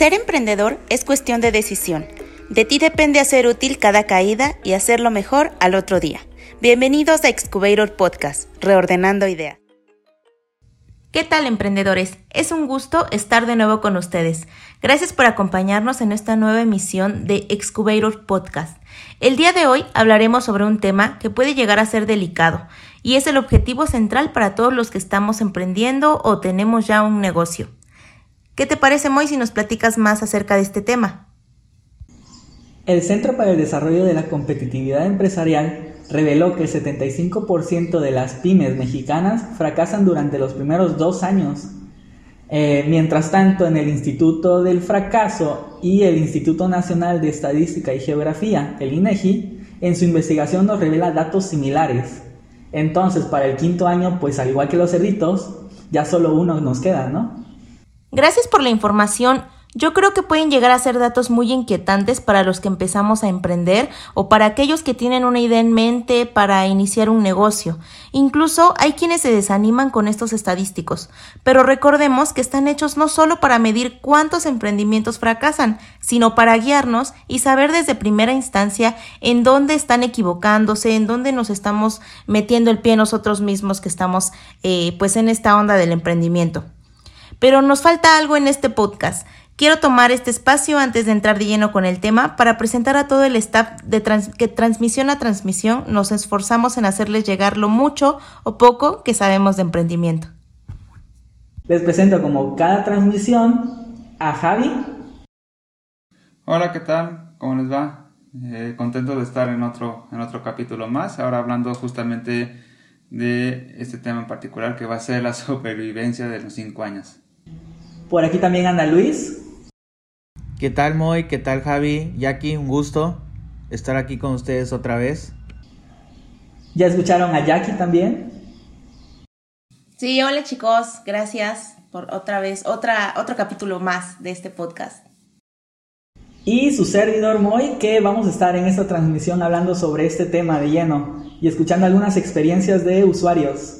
Ser emprendedor es cuestión de decisión. De ti depende hacer útil cada caída y hacerlo mejor al otro día. Bienvenidos a Excubator Podcast, reordenando ideas. ¿Qué tal emprendedores? Es un gusto estar de nuevo con ustedes. Gracias por acompañarnos en esta nueva emisión de Excubator Podcast. El día de hoy hablaremos sobre un tema que puede llegar a ser delicado y es el objetivo central para todos los que estamos emprendiendo o tenemos ya un negocio. ¿Qué te parece, Moy, si nos platicas más acerca de este tema? El Centro para el Desarrollo de la Competitividad Empresarial reveló que el 75% de las pymes mexicanas fracasan durante los primeros dos años. Eh, mientras tanto, en el Instituto del Fracaso y el Instituto Nacional de Estadística y Geografía, el INEGI, en su investigación nos revela datos similares. Entonces, para el quinto año, pues al igual que los cerditos, ya solo uno nos queda, ¿no? Gracias por la información. Yo creo que pueden llegar a ser datos muy inquietantes para los que empezamos a emprender o para aquellos que tienen una idea en mente para iniciar un negocio. Incluso hay quienes se desaniman con estos estadísticos, pero recordemos que están hechos no solo para medir cuántos emprendimientos fracasan, sino para guiarnos y saber desde primera instancia en dónde están equivocándose, en dónde nos estamos metiendo el pie nosotros mismos que estamos eh, pues en esta onda del emprendimiento. Pero nos falta algo en este podcast. Quiero tomar este espacio antes de entrar de lleno con el tema para presentar a todo el staff de que transmisión a transmisión nos esforzamos en hacerles llegar lo mucho o poco que sabemos de emprendimiento. Les presento como cada transmisión a Javi. Hola, ¿qué tal? ¿Cómo les va? Eh, contento de estar en otro, en otro capítulo más, ahora hablando justamente de este tema en particular que va a ser la supervivencia de los cinco años. Por aquí también anda Luis. ¿Qué tal Moy? ¿Qué tal Javi? Jackie, un gusto estar aquí con ustedes otra vez. ¿Ya escucharon a Jackie también? Sí, hola chicos, gracias por otra vez, otra, otro capítulo más de este podcast. Y su servidor Moy, que vamos a estar en esta transmisión hablando sobre este tema de lleno y escuchando algunas experiencias de usuarios.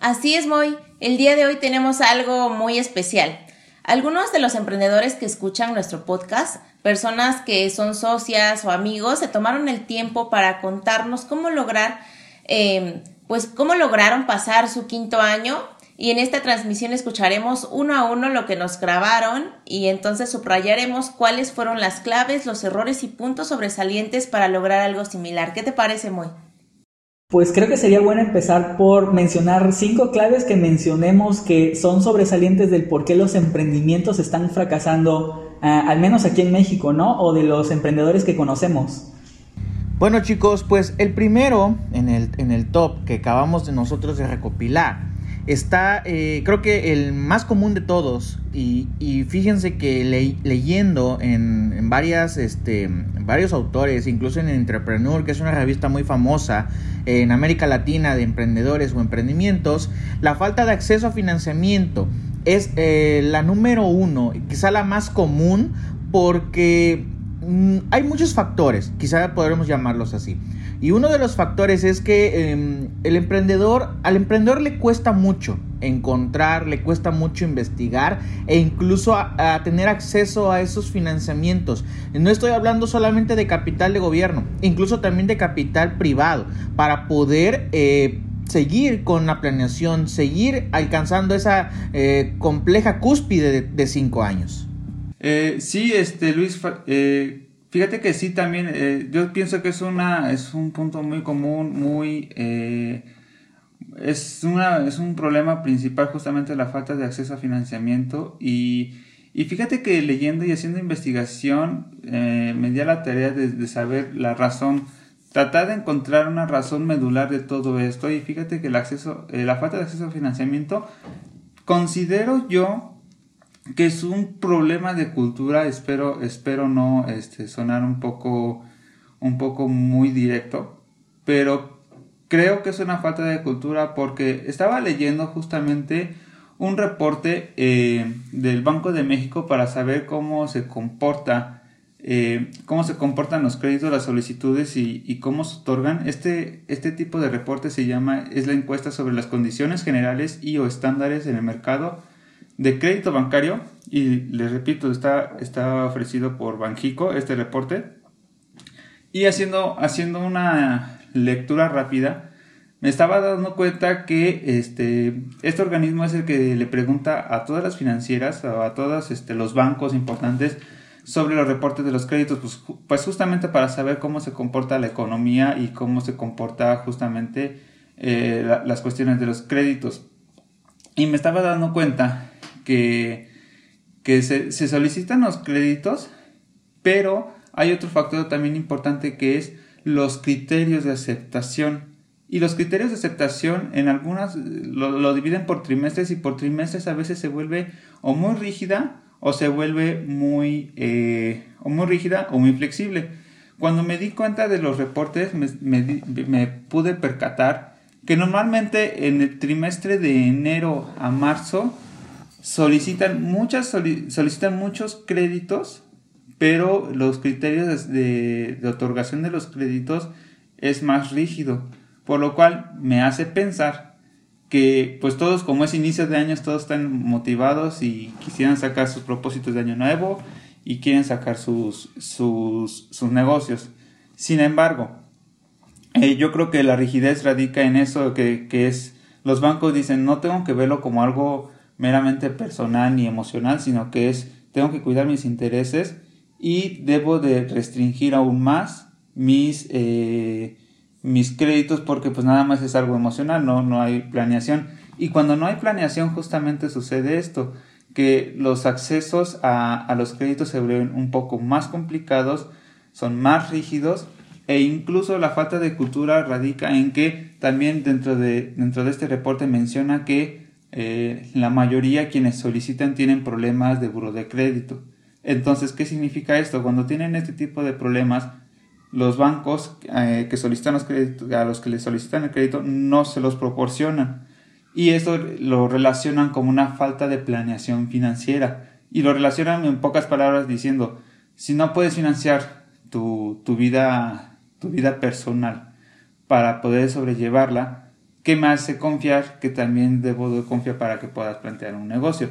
Así es, Moy. El día de hoy tenemos algo muy especial. Algunos de los emprendedores que escuchan nuestro podcast, personas que son socias o amigos, se tomaron el tiempo para contarnos cómo lograr, em, pues cómo lograron pasar su quinto año y en esta transmisión escucharemos uno a uno lo que nos grabaron y entonces subrayaremos cuáles fueron las claves, los errores y puntos sobresalientes para lograr algo similar. ¿Qué te parece, Moy? Pues creo que sería bueno empezar por mencionar cinco claves que mencionemos que son sobresalientes del por qué los emprendimientos están fracasando, ah, al menos aquí en México, ¿no? O de los emprendedores que conocemos. Bueno chicos, pues el primero en el, en el top que acabamos de nosotros de recopilar está, eh, creo que el más común de todos, y, fíjense que leyendo en, varias, este, varios autores, incluso en Entrepreneur, que es una revista muy famosa en América Latina de emprendedores o emprendimientos, la falta de acceso a financiamiento es eh, la número uno, quizá la más común, porque mm, hay muchos factores, quizá podremos llamarlos así. Y uno de los factores es que em, el emprendedor, al emprendedor le cuesta mucho encontrar, le cuesta mucho investigar e incluso a, tener acceso a esos financiamientos. No estoy hablando solamente de capital de gobierno, incluso también de capital privado, para poder... Eh, seguir con la planeación, seguir alcanzando esa eh, compleja cúspide de, cinco años. Eh, sí, este Luis, Fíjate que sí, también yo pienso que es, una, es un punto muy común, muy... Eh, es, una, es un problema principal justamente la falta de acceso a financiamiento y, y fíjate que leyendo y haciendo investigación eh, me di la tarea de, saber la razón, tratar de encontrar una razón medular de todo esto y fíjate que el acceso, la falta de acceso a financiamiento considero yo que es un problema de cultura, espero, espero no este, sonar un poco, un poco muy directo, pero creo que es una falta de cultura porque estaba leyendo justamente un reporte eh, del Banco de México para saber cómo se comporta eh, cómo se comportan los créditos, las solicitudes y, cómo se otorgan. Este, este tipo de reporte se llama, es la encuesta sobre las condiciones generales y o estándares en el mercado de crédito bancario y les repito, está, está ofrecido por Banjico este reporte y haciendo, haciendo una lectura rápida, me estaba dando cuenta que este, este organismo es el que le pregunta a todas las financieras o a todos este, los bancos importantes sobre los reportes de los créditos, pues, pues, justamente para saber cómo se comporta la economía y cómo se comporta justamente eh, las cuestiones de los créditos. Y me estaba dando cuenta que, que se, se solicitan los créditos, pero hay otro factor también importante que es los criterios de aceptación. Y los criterios de aceptación en algunas lo, dividen por trimestres y por trimestres a veces se vuelve o muy rígida o se vuelve muy, eh, o muy rígida o muy flexible. Cuando me di cuenta de los reportes me, pude percatar que normalmente en el trimestre de enero a marzo solicitan, muchas, solicitan muchos créditos pero los criterios de, otorgación de los créditos es más rígido, por lo cual me hace pensar que pues todos como es inicio de años todos están motivados y quisieran sacar sus propósitos de año nuevo y quieren sacar sus, sus, sus negocios. Sin embargo, eh, yo creo que la rigidez radica en eso que, que es los bancos dicen no tengo que verlo como algo meramente personal ni emocional, sino que es tengo que cuidar mis intereses y debo de restringir aún más mis, eh, mis créditos porque pues nada más es algo emocional, no, no hay planeación. Y cuando no hay planeación justamente sucede esto, que los accesos a, a los créditos se vuelven un poco más complicados, son más rígidos e incluso la falta de cultura radica en que también dentro de, dentro de este reporte menciona que eh, la mayoría quienes solicitan tienen problemas de buro de crédito. Entonces, ¿qué significa esto? Cuando tienen este tipo de problemas, los bancos eh, que solicitan los a los que les solicitan el crédito, no se los proporcionan. Y esto lo relacionan como una falta de planeación financiera. Y lo relacionan en pocas palabras diciendo, si no puedes financiar tu, tu vida, tu vida personal para poder sobrellevarla, ¿qué me hace confiar que también debo de confiar para que puedas plantear un negocio?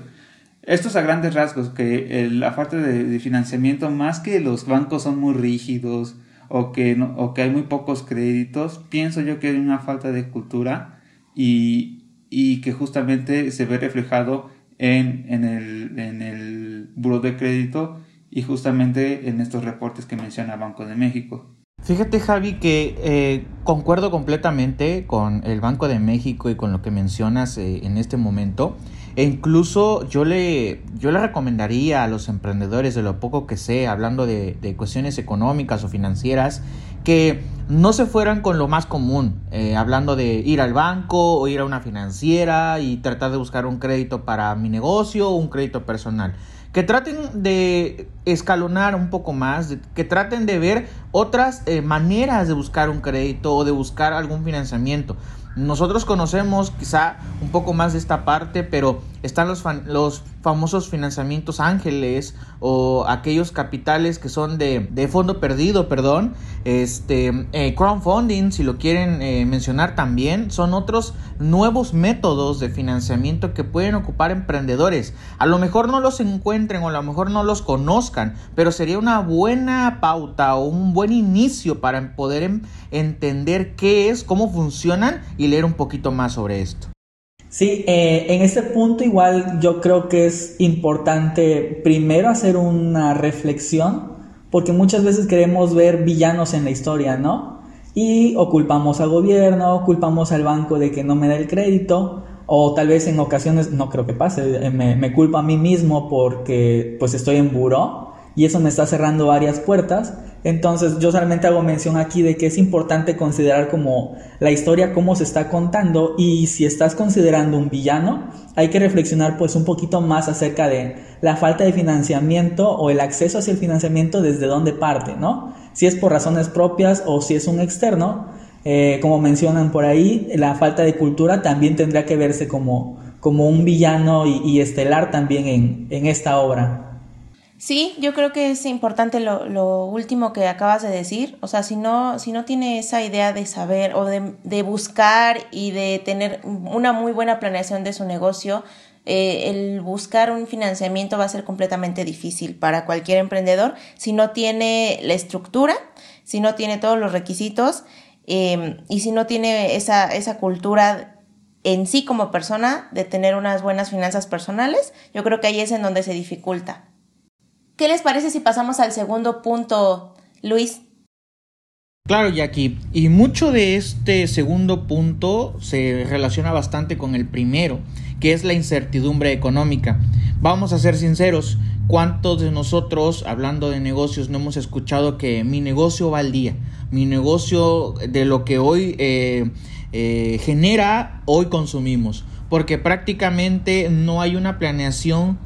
Estos a grandes rasgos, que la falta de, financiamiento, más que los bancos son muy rígidos o que, o que hay muy pocos créditos, pienso yo que hay una falta de cultura y, y que justamente se ve reflejado en, en, el, en el buro de crédito y justamente en estos reportes que menciona Banco de México. Fíjate Javi que eh, concuerdo completamente con el Banco de México y con lo que mencionas eh, en este momento. E incluso yo le, yo le recomendaría a los emprendedores, de lo poco que sé, hablando de, cuestiones económicas o financieras, que no se fueran con lo más común, eh, hablando de ir al banco o ir a una financiera y tratar de buscar un crédito para mi negocio o un crédito personal. Que traten de escalonar un poco más, que traten de ver otras eh, maneras de buscar un crédito o de buscar algún financiamiento. Nosotros conocemos quizá un poco más de esta parte, pero están los, los famosos financiamientos ángeles o aquellos capitales que son de, de fondo perdido, perdón, este eh, crowdfunding, si lo quieren eh, mencionar también, son otros nuevos métodos de financiamiento que pueden ocupar emprendedores. A lo mejor no los encuentren o a lo mejor no los conozcan, pero sería una buena pauta o un buen inicio para poder entender qué es, cómo funcionan y leer un poquito más sobre esto. Sí, eh, en este punto igual yo creo que es importante primero hacer una reflexión, porque muchas veces queremos ver villanos en la historia, ¿no? Y o culpamos al gobierno, culpamos al banco de que no me da el crédito, o tal vez en ocasiones, no creo que pase, me, me culpo a mí mismo porque pues estoy en buró y eso me está cerrando varias puertas. Entonces yo solamente hago mención aquí de que es importante considerar como la historia, cómo se está contando y si estás considerando un villano, hay que reflexionar pues un poquito más acerca de la falta de financiamiento o el acceso hacia el financiamiento desde dónde parte, ¿no? Si es por razones propias o si es un externo, eh, como mencionan por ahí, la falta de cultura también tendría que verse como, como un villano y, estelar también en, en esta obra. Sí, yo creo que es importante lo, lo, último que acabas de decir. O sea, si no, si no tiene esa idea de saber o de, buscar y de tener una muy buena planeación de su negocio, eh, el buscar un financiamiento va a ser completamente difícil para cualquier emprendedor si no tiene la estructura, si no tiene todos los requisitos em, y si no tiene esa, esa cultura en sí como persona de tener unas buenas finanzas personales, yo creo que ahí es en donde se dificulta. ¿Qué les parece si pasamos al segundo punto, Luis? Claro, Jackie. Y mucho de este segundo punto se relaciona bastante con el primero, que es la incertidumbre económica. Vamos a ser sinceros, ¿cuántos de nosotros, hablando de negocios, no hemos escuchado que mi negocio va al día? Mi negocio de lo que hoy eh, eh, genera, hoy consumimos. Porque prácticamente no hay una planeación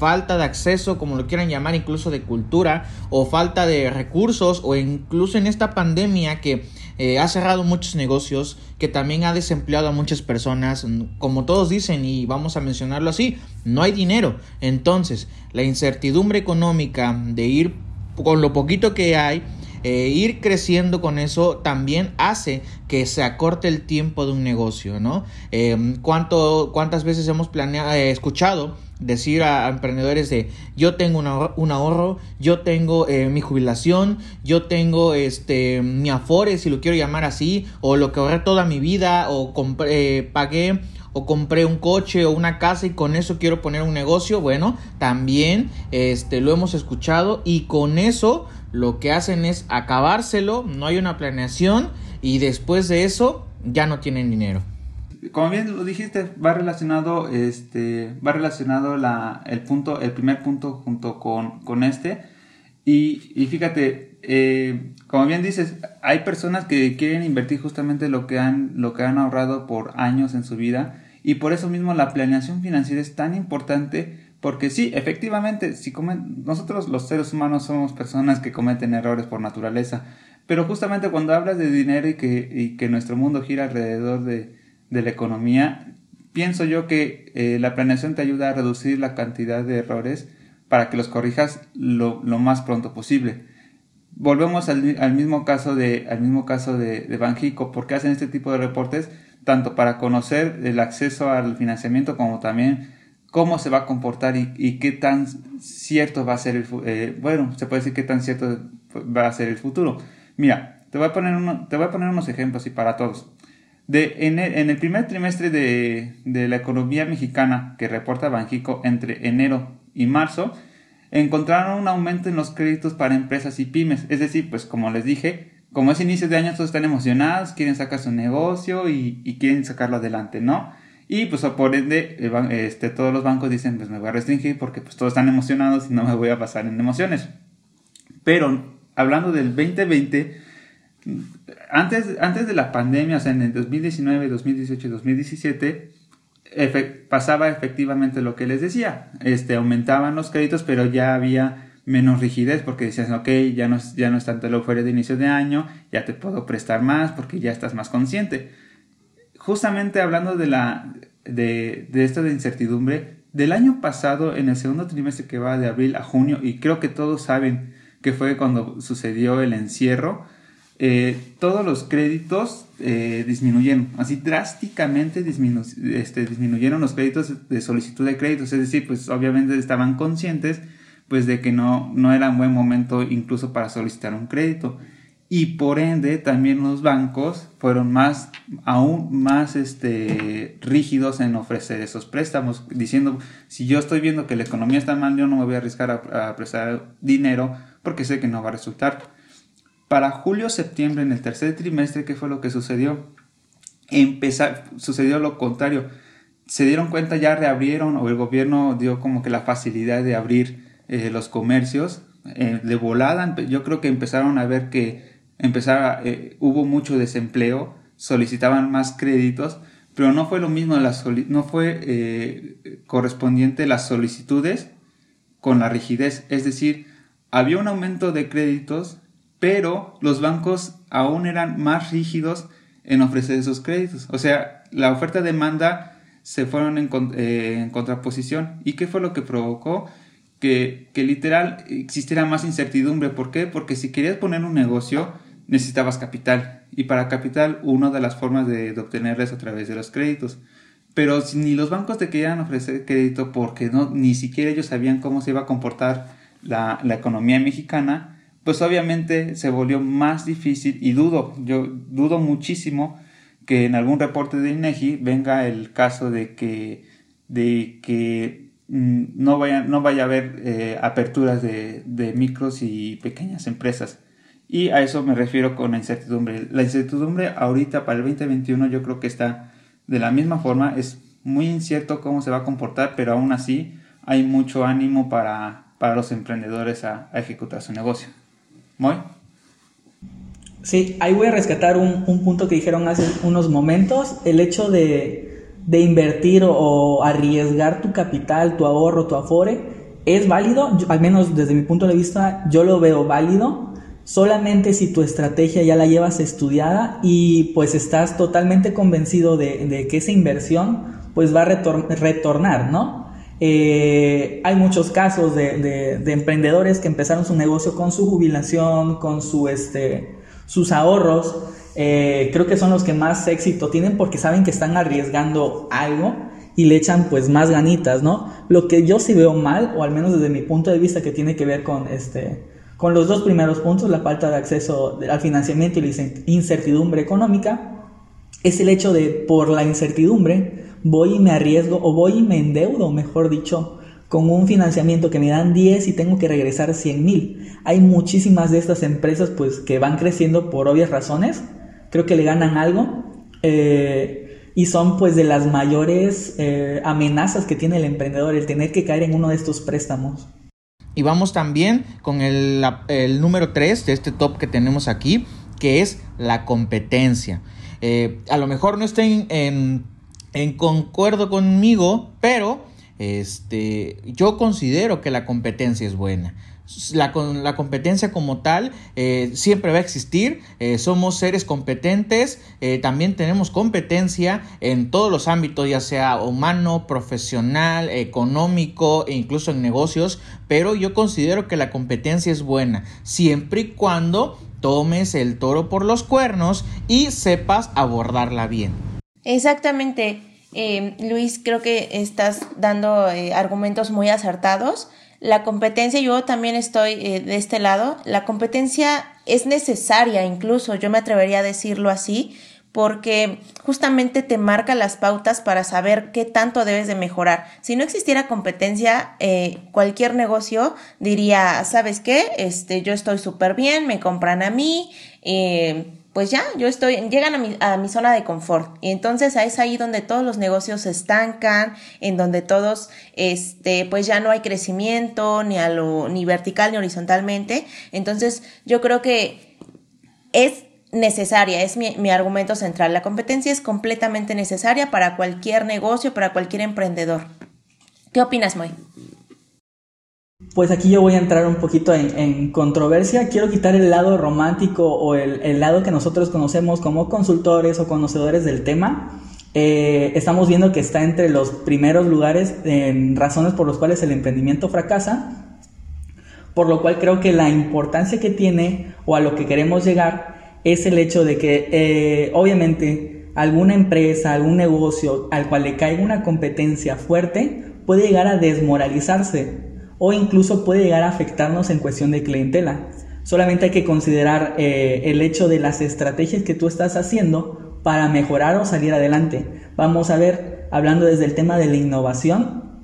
falta de acceso, como lo quieran llamar, incluso de cultura, o falta de recursos, o incluso en esta pandemia que eh, ha cerrado muchos negocios, que también ha desempleado a muchas personas, como todos dicen, y vamos a mencionarlo así, no hay dinero. Entonces, la incertidumbre económica de ir con lo poquito que hay, eh, ir creciendo con eso también hace que se acorte el tiempo de un negocio, ¿no? Eh, ¿cuánto, ¿Cuántas veces hemos planeado, escuchado decir a, emprendedores de yo tengo un ahorro, yo tengo eh, mi jubilación, yo tengo este mi afore, si lo quiero llamar así, o lo que ahorré toda mi vida, o compré, eh, pagué o compré un coche o una casa y con eso quiero poner un negocio, bueno, también este lo hemos escuchado y con eso lo que hacen es acabárselo, no hay una planeación y después de eso ya no tienen dinero como bien lo dijiste, va relacionado, este, va relacionado la, el punto, el primer punto junto con, con este. Y, y fíjate, eh, como bien dices, hay personas que quieren invertir justamente lo que han, lo que han ahorrado por años en su vida. Y por eso mismo la planeación financiera es tan importante porque sí, efectivamente, si comen, nosotros los seres humanos somos personas que cometen errores por naturaleza, pero justamente cuando hablas de dinero y que, y que nuestro mundo gira alrededor de, de la economía, pienso yo que eh, la planeación te ayuda a reducir la cantidad de errores para que los corrijas lo, más pronto posible. Volvemos al, mismo caso de, al mismo caso de, de Banjico, porque hacen este tipo de reportes tanto para conocer el acceso al financiamiento como también cómo se va a comportar y, qué tan cierto va a ser el eh, bueno se puede decir qué tan cierto va a ser el futuro mira te voy a poner uno, te voy a poner unos ejemplos y para todos de, en, el, primer trimestre de, la economía mexicana que reporta Banjico entre enero y marzo, encontraron un aumento en los créditos para empresas y pymes. Es decir, pues como les dije, como es inicio de año, todos están emocionados, quieren sacar su negocio y, quieren sacarlo adelante, ¿no? Y pues por ende, este, todos los bancos dicen, pues me voy a restringir porque pues todos están emocionados y no me voy a pasar en emociones. Pero hablando del 2020, antes, antes de la pandemia, o sea, en el 2019, 2018 y 2017, pasaba efectivamente lo que les decía. Este, aumentaban los créditos, pero ya había menos rigidez porque decías, ok, ya no, ya no es tanto la euforia de inicio de año, ya te puedo prestar más porque ya estás más consciente. Justamente hablando de, la, de, de esto de incertidumbre, del año pasado, en el segundo trimestre que va de abril a junio, y creo que todos saben que fue cuando sucedió el encierro, eh, todos los créditos eh, disminuyeron, así drásticamente este, disminuyeron los créditos de solicitud de créditos, es decir, pues obviamente estaban conscientes pues de que no, no era un buen momento incluso para solicitar un crédito. Y por ende también los bancos fueron más aún más este rígidos en ofrecer esos préstamos diciendo si yo estoy viendo que la economía está mal yo no me voy a arriesgar a prestar dinero porque sé que no va a resultar para julio-septiembre, en el tercer trimestre, ¿qué fue lo que sucedió? Sucedió lo contrario. Se dieron cuenta, ya reabrieron o el gobierno dio como que la facilidad de abrir eh, los comercios. Eh, de volada, yo creo que empezaron a ver que empezara, eh, hubo mucho desempleo, solicitaban más créditos, pero no fue lo mismo, no fue correspondiente las solicitudes con la rigidez. Es decir, había un aumento de créditos, pero los bancos aún eran más rígidos en ofrecer esos créditos. O sea, la oferta-demanda se fueron eh, en, contraposición. ¿Y qué fue lo que provocó? Que, que, literal existiera más incertidumbre. ¿Por qué? Porque si querías poner un negocio, necesitabas capital. Y para capital, una de las formas de, de es a través de los créditos. pero ni los bancos te querían ofrecer crédito porque no, ni siquiera ellos sabían cómo se iba a comportar la economía mexicana, pues obviamente se volvió más difícil y dudo, yo dudo muchísimo que en algún reporte de INEGI venga el caso de que, de que mm, no, vaya, no vaya a haber eh, aperturas de, micros y pequeñas empresas. Y a eso me refiero con la incertidumbre. La incertidumbre ahorita para el 2021 yo creo que está de la misma forma. Es muy incierto cómo se va a comportar, pero aún así hay mucho ánimo para, para los emprendedores a ejecutar su negocio. ¿Muy? Sí, ahí voy a rescatar un, punto que dijeron hace unos momentos, el hecho de, invertir o, arriesgar tu capital, tu ahorro, tu afore, es válido, al menos desde mi punto de vista yo lo veo válido, solamente si tu estrategia ya la llevas estudiada y pues estás totalmente convencido de, que esa inversión pues va a retornar, ¿no? Eh, hay muchos casos de, emprendedores que empezaron su negocio con su jubilación, con este, sus ahorros. Eh, creo que son los que más éxito tienen porque saben que están arriesgando algo y le echan pues más ganitas, ¿no? Lo que yo sí veo mal, o al menos desde mi punto de vista que tiene que ver con este con los dos primeros puntos, la falta de acceso al financiamiento y la incertidumbre económica, es el hecho de por la incertidumbre voy y me arriesgo o voy y me endeudo, mejor dicho, con un financiamiento que me dan 10 y tengo que regresar 100 mil. Hay muchísimas de estas empresas pues que van creciendo por obvias razones, creo que le ganan algo eh, y son pues de las mayores eh, amenazas que tiene el emprendedor el tener que caer en uno de estos préstamos. Y vamos también con el, número 3 de este top que tenemos aquí, que es la competencia. Eh, a lo mejor no estén en en concuerdo conmigo, pero este, yo considero que la competencia es buena. La, la competencia como tal eh, siempre va a existir, eh, somos seres competentes, eh, también tenemos competencia en todos los ámbitos, ya sea humano, profesional, económico e incluso en negocios, pero yo considero que la competencia es buena, siempre y cuando tomes el toro por los cuernos y sepas abordarla bien. Exactamente. Eh, Luis, creo que estás dando eh, argumentos muy acertados. La competencia, yo también estoy eh, de este lado, la competencia es necesaria incluso, yo me atrevería a decirlo así, porque justamente te marca las pautas para saber qué tanto debes de mejorar. Si no existiera competencia, cualquier negocio diría, ¿sabes qué? Este, yo estoy súper bien, me compran a mí, pues ya, yo estoy, llegan a mi, a mi zona de confort. Y entonces es ahí donde todos los negocios se estancan, en donde todos, este, pues ya no hay crecimiento, ni a lo, ni vertical ni horizontalmente. Entonces, yo creo que es necesaria, es mi, mi argumento central. La competencia es completamente necesaria para cualquier negocio, para cualquier emprendedor. ¿Qué opinas, Moy? Pues aquí yo voy a entrar un poquito en, controversia. Quiero quitar el lado romántico o el, lado que nosotros conocemos como consultores o conocedores del tema. Eh, estamos viendo que está entre los primeros lugares en razones por las cuales el emprendimiento fracasa. Por lo cual creo que la importancia que tiene o a lo que queremos llegar es el hecho de que eh, obviamente alguna empresa, algún negocio al cual le caiga una competencia fuerte puede llegar a desmoralizarse o incluso puede llegar a afectarnos en cuestión de clientela. Solamente hay que considerar eh, el hecho de las estrategias que tú estás haciendo para mejorar o salir adelante. Vamos a ver, hablando desde el tema de la innovación,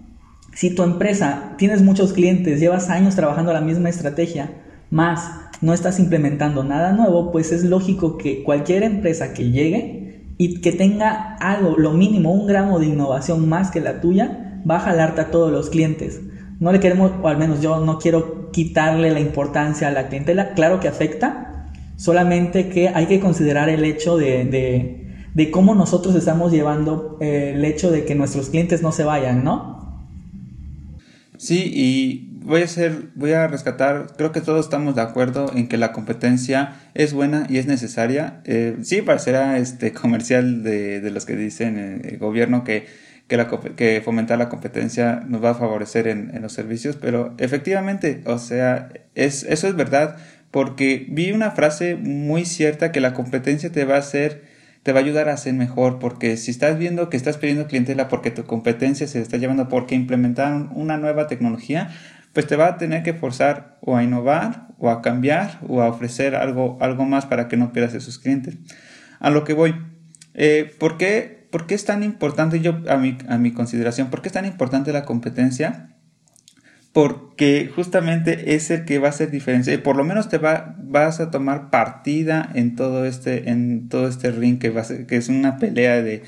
si tu empresa tienes muchos clientes, llevas años trabajando la misma estrategia, más no estás implementando nada nuevo, pues es lógico que cualquier empresa que llegue y que tenga algo, lo mínimo, un gramo de innovación más que la tuya, va a jalarte a todos los clientes. No le queremos, o al menos yo no quiero quitarle la importancia a la clientela. Claro que afecta, solamente que hay que considerar el hecho de, de, cómo nosotros estamos llevando eh, el hecho de que nuestros clientes no se vayan, ¿no? Sí, y voy a hacer, voy a rescatar, creo que todos estamos de acuerdo en que la competencia es buena y es necesaria. Eh, sí, parecerá este comercial de, de los que dicen el eh, gobierno que que, fomentar la competencia nos va a favorecer en, en, los servicios, pero efectivamente, o sea, es, eso es verdad, porque vi una frase muy cierta que la competencia te va a hacer te va a ayudar a ser mejor porque si estás viendo que estás perdiendo clientela porque tu competencia se está llevando porque implementaron una nueva tecnología, pues te va a tener que forzar o a innovar o a cambiar o a ofrecer algo, algo más para que no pierdas esos clientes. A lo que voy. Eh, ¿por, qué, ¿por, qué, es tan importante, yo a mi, a mi consideración, por qué es tan importante la competencia? porque justamente es el que va a hacer diferencia por lo menos te va, vas a tomar partida en todo este, en todo este ring que, va que es una pelea de,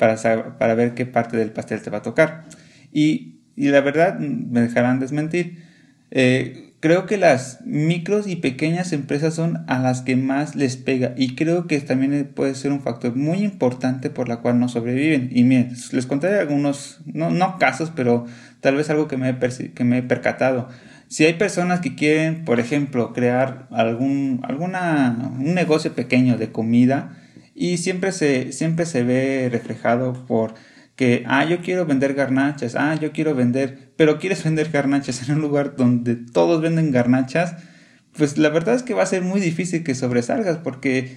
para, para ver qué parte del pastel te va a tocar. Y, y la verdad, me dejarán desmentir, eh, creo que las micros y pequeñas empresas son a las que más les pega y creo que también puede ser un factor muy importante por la cual no sobreviven. Y miren, les contaré algunos, no, casos, pero tal vez algo que me, he que me he percatado. Si hay personas que quieren, por ejemplo, crear algún alguna, un negocio pequeño de comida y siempre se, siempre se ve reflejado por que, ah, yo quiero vender garnachas, ah, yo quiero vender, pero quieres vender garnachas en un lugar donde todos venden garnachas, pues la verdad es que va a ser muy difícil que sobresalgas porque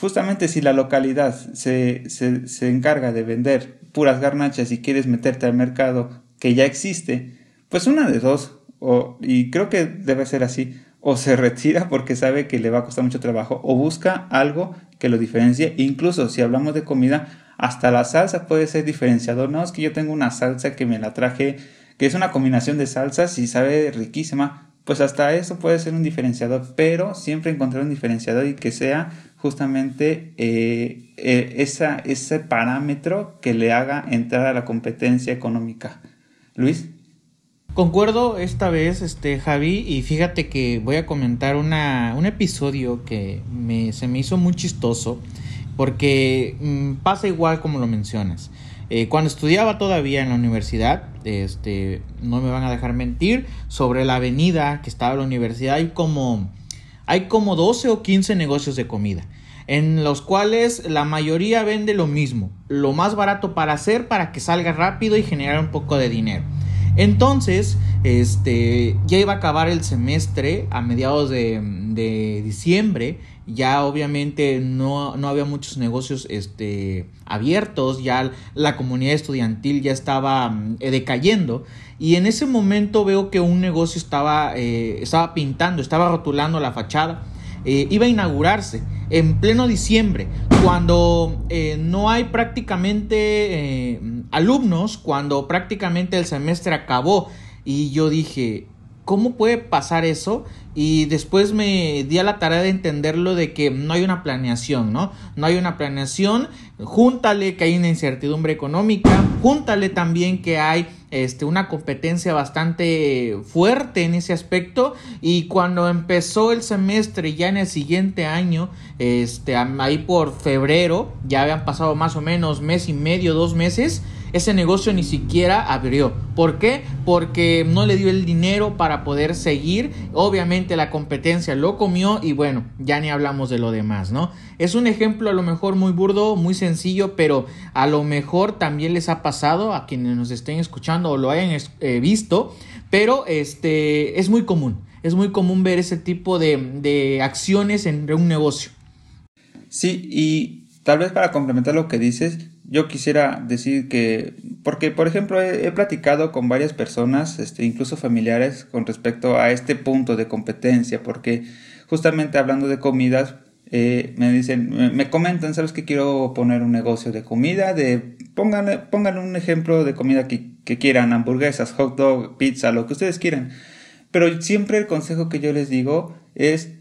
justamente si la localidad se, se, se encarga de vender puras garnachas y quieres meterte al mercado que ya existe, pues una de dos, o, y creo que debe ser así, o se retira porque sabe que le va a costar mucho trabajo, o busca algo que lo diferencie, incluso si hablamos de comida, hasta la salsa puede ser diferenciador. No, es que yo tengo una salsa que me la traje, que es una combinación de salsas y sabe riquísima. Pues hasta eso puede ser un diferenciador, pero siempre encontrar un diferenciador y que sea justamente eh, eh, ese parámetro que le haga entrar a la competencia económica. Luis. Concuerdo esta vez, este, Javi, y fíjate que voy a comentar una, un episodio que se me hizo muy chistoso porque mm, pasa igual como lo mencionas. Eh, cuando estudiaba todavía en la universidad, este, no me van a dejar mentir, sobre la avenida que estaba la universidad hay como, hay como 12 o 15 negocios de comida, en los cuales la mayoría vende lo mismo, lo más barato para hacer para que salga rápido y generar un poco de dinero. Entonces, este, ya iba a acabar el semestre a mediados de diciembre ya obviamente no, había muchos negocios este, abiertos, ya la comunidad estudiantil ya estaba mm, eh, decayendo. Y en ese momento veo que un negocio estaba, eh, estaba pintando, estaba rotulando la fachada, eh, iba a inaugurarse en pleno diciembre, cuando no hay prácticamente alumnos, cuando prácticamente el semestre acabó. Y yo dije, ¿cómo puede pasar eso? Y después me di a la tarea de entenderlo de que no hay una planeación, ¿no? No hay una planeación, júntale que hay una incertidumbre económica, júntale también que hay este, una competencia bastante fuerte en ese aspecto y cuando empezó el semestre ya en el siguiente año, este, ahí por febrero, ya habían pasado más o menos mes y medio, dos meses, ese negocio ni siquiera abrió. ¿Por qué? Porque no le dio el dinero para poder seguir. Obviamente la competencia lo comió y bueno, ya ni hablamos de lo demás, ¿no? Es un ejemplo a lo mejor muy burdo, muy sencillo, pero a lo mejor también les ha pasado a quienes nos estén escuchando o lo hayan eh, visto, pero este es muy común. Es muy común ver ese tipo de, de acciones en un negocio. Sí, y tal vez para complementar lo que dices, yo quisiera decir que, porque por ejemplo he, platicado con varias personas, este, incluso familiares, con respecto a este punto de competencia, porque justamente hablando de comidas, eh, me dicen, me, comentan, ¿sabes que quiero poner un negocio de comida? De, pongan, pongan un ejemplo de comida que, que quieran, hamburguesas, hot dog, pizza, lo que ustedes quieran. Pero siempre el consejo que yo les digo es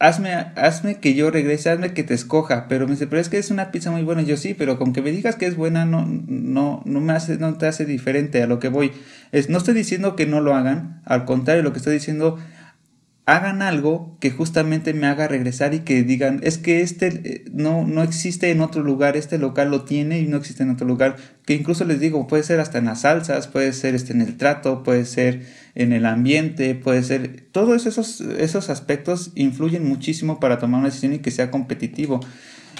hazme, hazme que yo regrese, hazme que te escoja. Pero me dice, pero es que es una pizza muy buena. yo sí, pero con que me digas que es buena no, no, no me hace, no te hace diferente a lo que voy. Es, no estoy diciendo que no lo hagan, al contrario, lo que estoy diciendo, hagan algo que justamente me haga regresar y que digan, es que este eh, no, no existe en otro lugar, este local lo tiene y no existe en otro lugar, que incluso les digo, puede ser hasta en las salsas, puede ser este, en el trato, puede ser en el ambiente, puede ser, todos esos, esos aspectos influyen muchísimo para tomar una decisión y que sea competitivo.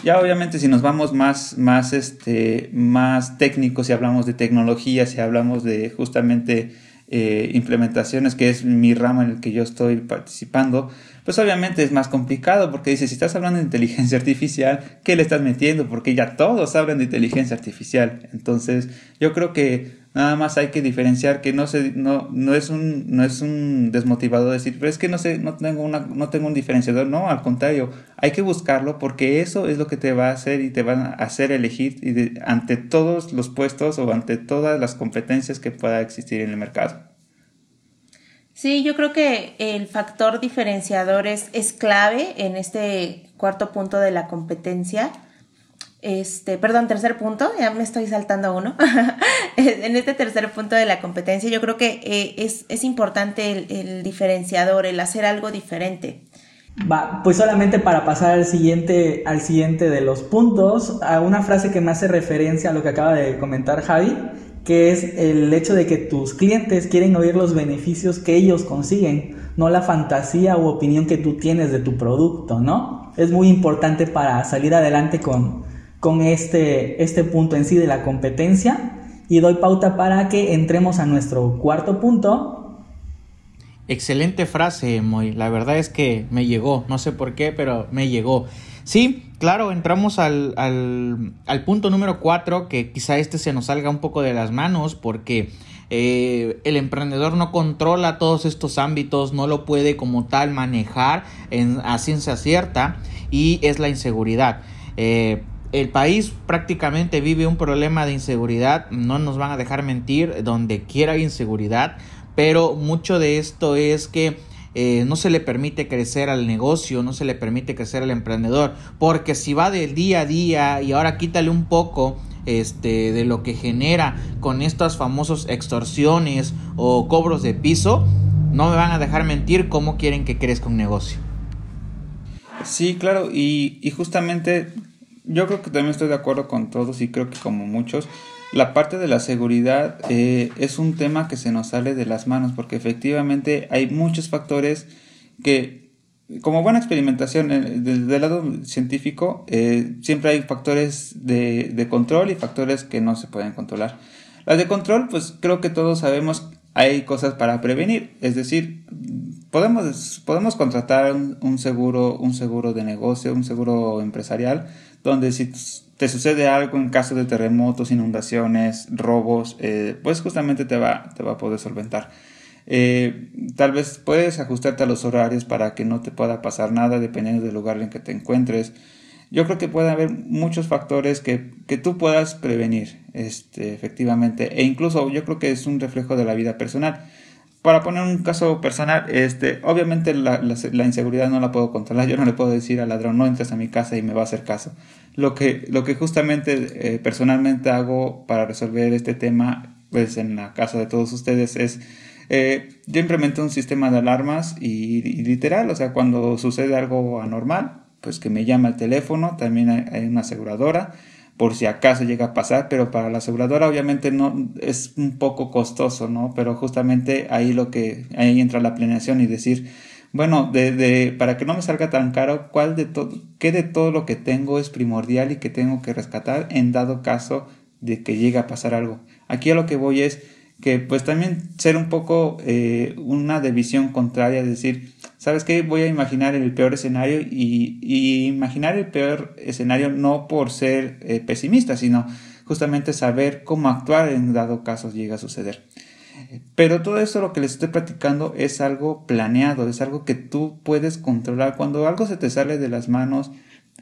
Ya obviamente si nos vamos más, más, este, más técnicos, si hablamos de tecnología, si hablamos de justamente eh, implementaciones, que es mi rama en el que yo estoy participando, pues obviamente es más complicado porque dice, si estás hablando de inteligencia artificial, ¿qué le estás metiendo? Porque ya todos hablan de inteligencia artificial. Entonces, yo creo que nada más hay que diferenciar que no se no, no es un no es un desmotivador decir, pero es que no sé, no tengo una no tengo un diferenciador, no, al contrario, hay que buscarlo porque eso es lo que te va a hacer y te va a hacer elegir ante todos los puestos o ante todas las competencias que pueda existir en el mercado. Sí, yo creo que el factor diferenciador es, es clave en este cuarto punto de la competencia. Este, perdón, tercer punto, ya me estoy saltando uno. en este tercer punto de la competencia, yo creo que eh, es, es, importante el, el, diferenciador, el hacer algo diferente. Va, pues solamente para pasar al siguiente, al siguiente de los puntos, a una frase que me hace referencia a lo que acaba de comentar Javi, que es el hecho de que tus clientes quieren oír los beneficios que ellos consiguen, no la fantasía u opinión que tú tienes de tu producto, ¿no? Es muy importante para salir adelante con, con este, este punto en sí de la competencia y doy pauta para que entremos a nuestro cuarto punto. Excelente frase, Moy. La verdad es que me llegó, no sé por qué, pero me llegó. Sí, claro, entramos al, al, punto número cuatro, que quizá este se nos salga un poco de las manos porque eh, el emprendedor no controla todos estos ámbitos, no lo puede como tal manejar en, a ciencia cierta y es la inseguridad. Eh, el país prácticamente vive un problema de inseguridad, no nos van a dejar mentir, donde quiera hay inseguridad, pero mucho de esto es que eh, no se le permite crecer al negocio, no se le permite crecer al emprendedor, porque si va del día a día y ahora quítale un poco este, de lo que genera con estas famosas extorsiones o cobros de piso, no me van a dejar mentir cómo quieren que crezca un negocio. Sí, claro, y, y justamente yo creo que también estoy de acuerdo con todos y creo que como muchos, la parte de la seguridad eh, es un tema que se nos sale de las manos porque efectivamente hay muchos factores que, como buena experimentación eh, desde el lado científico, eh, siempre hay factores de, de, control y factores que no se pueden controlar. Las de control, pues creo que todos sabemos hay cosas para prevenir, es decir, podemos, podemos contratar un, un seguro, un seguro de negocio, un seguro empresarial, donde si te sucede algo en caso de terremotos, inundaciones, robos, eh, pues justamente te va, te va a poder solventar. Eh, tal vez puedes ajustarte a los horarios para que no te pueda pasar nada dependiendo del lugar en que te encuentres. Yo creo que puede haber muchos factores que, que tú puedas prevenir, este, efectivamente, e incluso yo creo que es un reflejo de la vida personal para poner un caso personal, este, obviamente la, la, inseguridad no la puedo controlar. Yo no le puedo decir al ladrón, no entres a mi casa y me va a hacer caso. Lo que, lo que justamente eh, personalmente hago para resolver este tema, pues en la casa de todos ustedes, es eh, yo implemento un sistema de alarmas y, literal, o sea, cuando sucede algo anormal, pues que me llama el teléfono, también hay una aseguradora por si acaso llega a pasar, pero para la aseguradora obviamente no es un poco costoso, ¿no? Pero justamente ahí lo que ahí entra la planeación y decir, bueno, de, de, para que no me salga tan caro, ¿cuál de todo, qué de todo lo que tengo es primordial y que tengo que rescatar en dado caso de que llegue a pasar algo? Aquí a lo que voy es que pues también ser un poco eh, una división contraria, es decir, ¿sabes qué? Voy a imaginar el peor escenario y, imaginar el peor escenario no por ser eh, pesimista, sino justamente saber cómo actuar en dado caso llegue a suceder. Pero todo esto lo que les estoy platicando es algo planeado, es algo que tú puedes controlar. Cuando algo se te sale de las manos,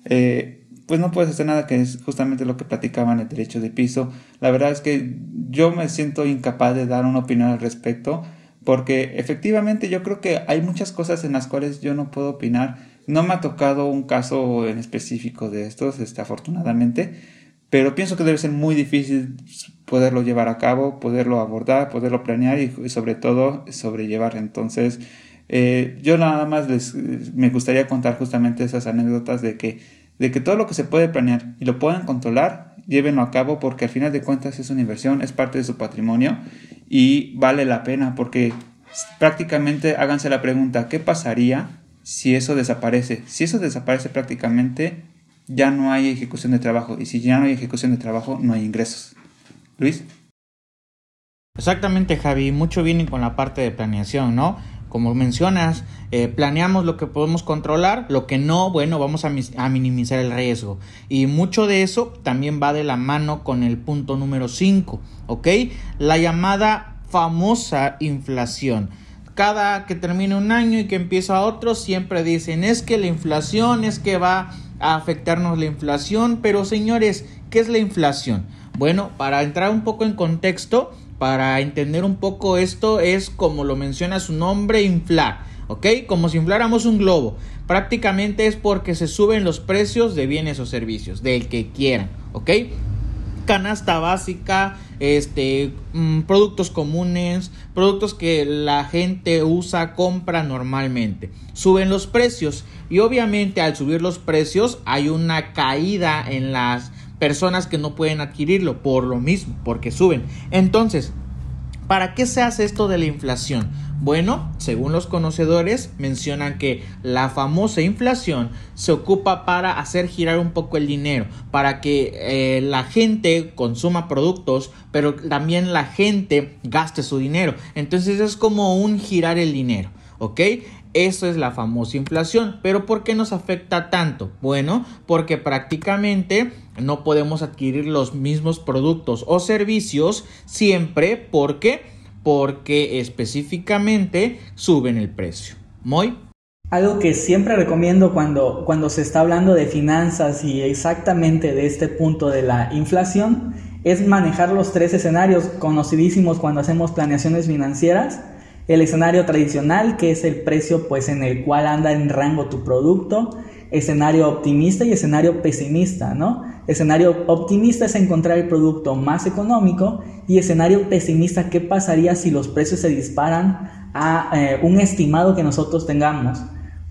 eh, pues no puedes hacer nada, que es justamente lo que platicaban el derecho de piso. La verdad es que yo me siento incapaz de dar una opinión al respecto, porque efectivamente yo creo que hay muchas cosas en las cuales yo no puedo opinar. No me ha tocado un caso en específico de estos, este, afortunadamente, pero pienso que debe ser muy difícil poderlo llevar a cabo, poderlo abordar, poderlo planear y, sobre todo sobrellevar. Entonces, eh, yo nada más les, me gustaría contar justamente esas anécdotas de que de que todo lo que se puede planear y lo puedan controlar, llévenlo a cabo porque al final de cuentas es una inversión, es parte de su patrimonio y vale la pena porque prácticamente háganse la pregunta, ¿qué pasaría si eso desaparece? Si eso desaparece prácticamente ya no hay ejecución de trabajo y si ya no hay ejecución de trabajo no hay ingresos. Luis. Exactamente, Javi. Mucho viene con la parte de planeación, ¿no? Como mencionas, eh, planeamos lo que podemos controlar, lo que no, bueno, vamos a, minimizar el riesgo. Y mucho de eso también va de la mano con el punto número 5, ¿ok? La llamada famosa inflación. Cada que termina un año y que empieza otro, siempre dicen, es que la inflación, es que va a afectarnos la inflación, pero señores, ¿qué es la inflación? Bueno, para entrar un poco en contexto, para entender un poco esto, es como lo menciona su nombre, inflar, ¿ok? Como si infláramos un globo. Prácticamente es porque se suben los precios de bienes o servicios, del que quieran, ¿ok? Canasta básica, este, mm, productos comunes, productos que la gente usa, compra normalmente. Suben los precios y obviamente al subir los precios hay una caída en las personas que no pueden adquirirlo por lo mismo, porque suben. Entonces, ¿para qué se hace esto de la inflación? Bueno, según los conocedores, mencionan que la famosa inflación se ocupa para hacer girar un poco el dinero, para que eh, la gente consuma productos, pero también la gente gaste su dinero. Entonces es como un girar el dinero, ¿ok? Eso es la famosa inflación. Pero ¿por qué nos afecta tanto? Bueno, porque prácticamente no podemos adquirir los mismos productos o servicios siempre porque porque específicamente suben el precio. Muy algo que siempre recomiendo cuando, cuando se está hablando de finanzas y exactamente de este punto de la inflación es manejar los tres escenarios conocidísimos cuando hacemos planeaciones financieras. El escenario tradicional, que es el precio pues en el cual anda en rango tu producto, escenario optimista y escenario pesimista, ¿no? Escenario optimista es encontrar el producto más económico y escenario pesimista, ¿qué pasaría si los precios se disparan a eh, un estimado que nosotros tengamos?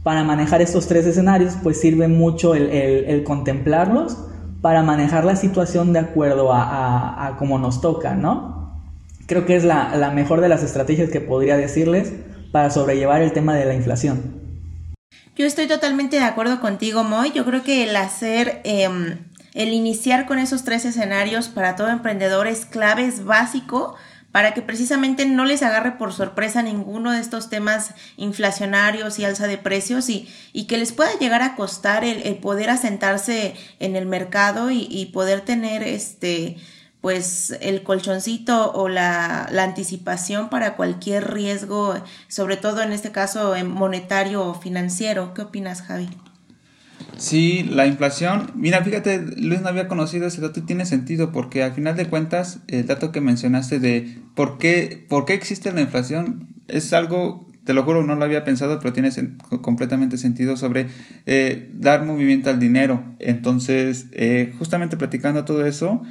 Para manejar estos tres escenarios, pues sirve mucho el, contemplarlos para manejar la situación de acuerdo a, como nos toca, ¿no? Creo que es la, la mejor de las estrategias que podría decirles para sobrellevar el tema de la inflación. Yo estoy totalmente de acuerdo contigo, Moy. Yo creo que el hacer, em, el iniciar con esos tres escenarios para todo emprendedor es clave, es básico para que precisamente no les agarre por sorpresa ninguno de estos temas inflacionarios y alza de precios y, y que les pueda llegar a costar el, poder asentarse en el mercado y poder tener este pues el colchoncito o la, anticipación para cualquier riesgo, sobre todo en este caso monetario o financiero. ¿Qué opinas, Javi? Sí, la inflación, mira, fíjate, Luis no había conocido ese dato y tiene sentido porque al final de cuentas el dato que mencionaste de por qué, por qué existe la inflación es algo, te lo juro, no lo había pensado, pero tiene completamente sentido sobre eh, dar movimiento al dinero. Entonces, eh, justamente platicando todo eso,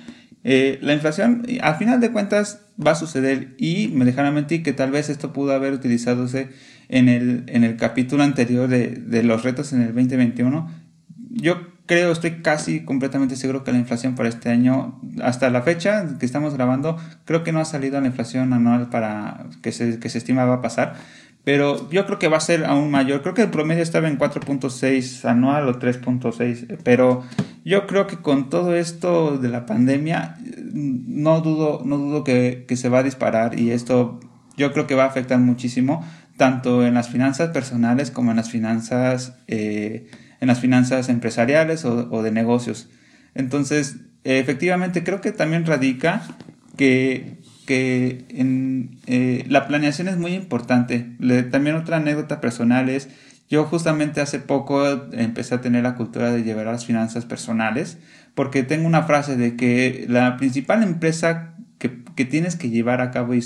eh, la inflación, al final de cuentas, va a suceder y me dejarán mentir que tal vez esto pudo haber utilizadose en el, en el capítulo anterior de, de los retos en el 2021. Yo creo, estoy casi completamente seguro que la inflación para este año, hasta la fecha que estamos grabando, creo que no ha salido la inflación anual para que se, que se estima va a pasar pero yo creo que va a ser aún mayor. Creo que el promedio estaba en 4.6 anual o 3.6, pero yo creo que con todo esto de la pandemia no dudo, no dudo que, que, se va a disparar y esto yo creo que va a afectar muchísimo tanto en las finanzas personales como en las finanzas eh, en las finanzas empresariales o, o de negocios. Entonces, efectivamente creo que también radica que que eh, la planeación es muy importante. también otra anécdota personal es, yo justamente hace poco empecé a tener la cultura de llevar las finanzas personales, porque tengo una frase de que la principal empresa que, que tienes que llevar a cabo y,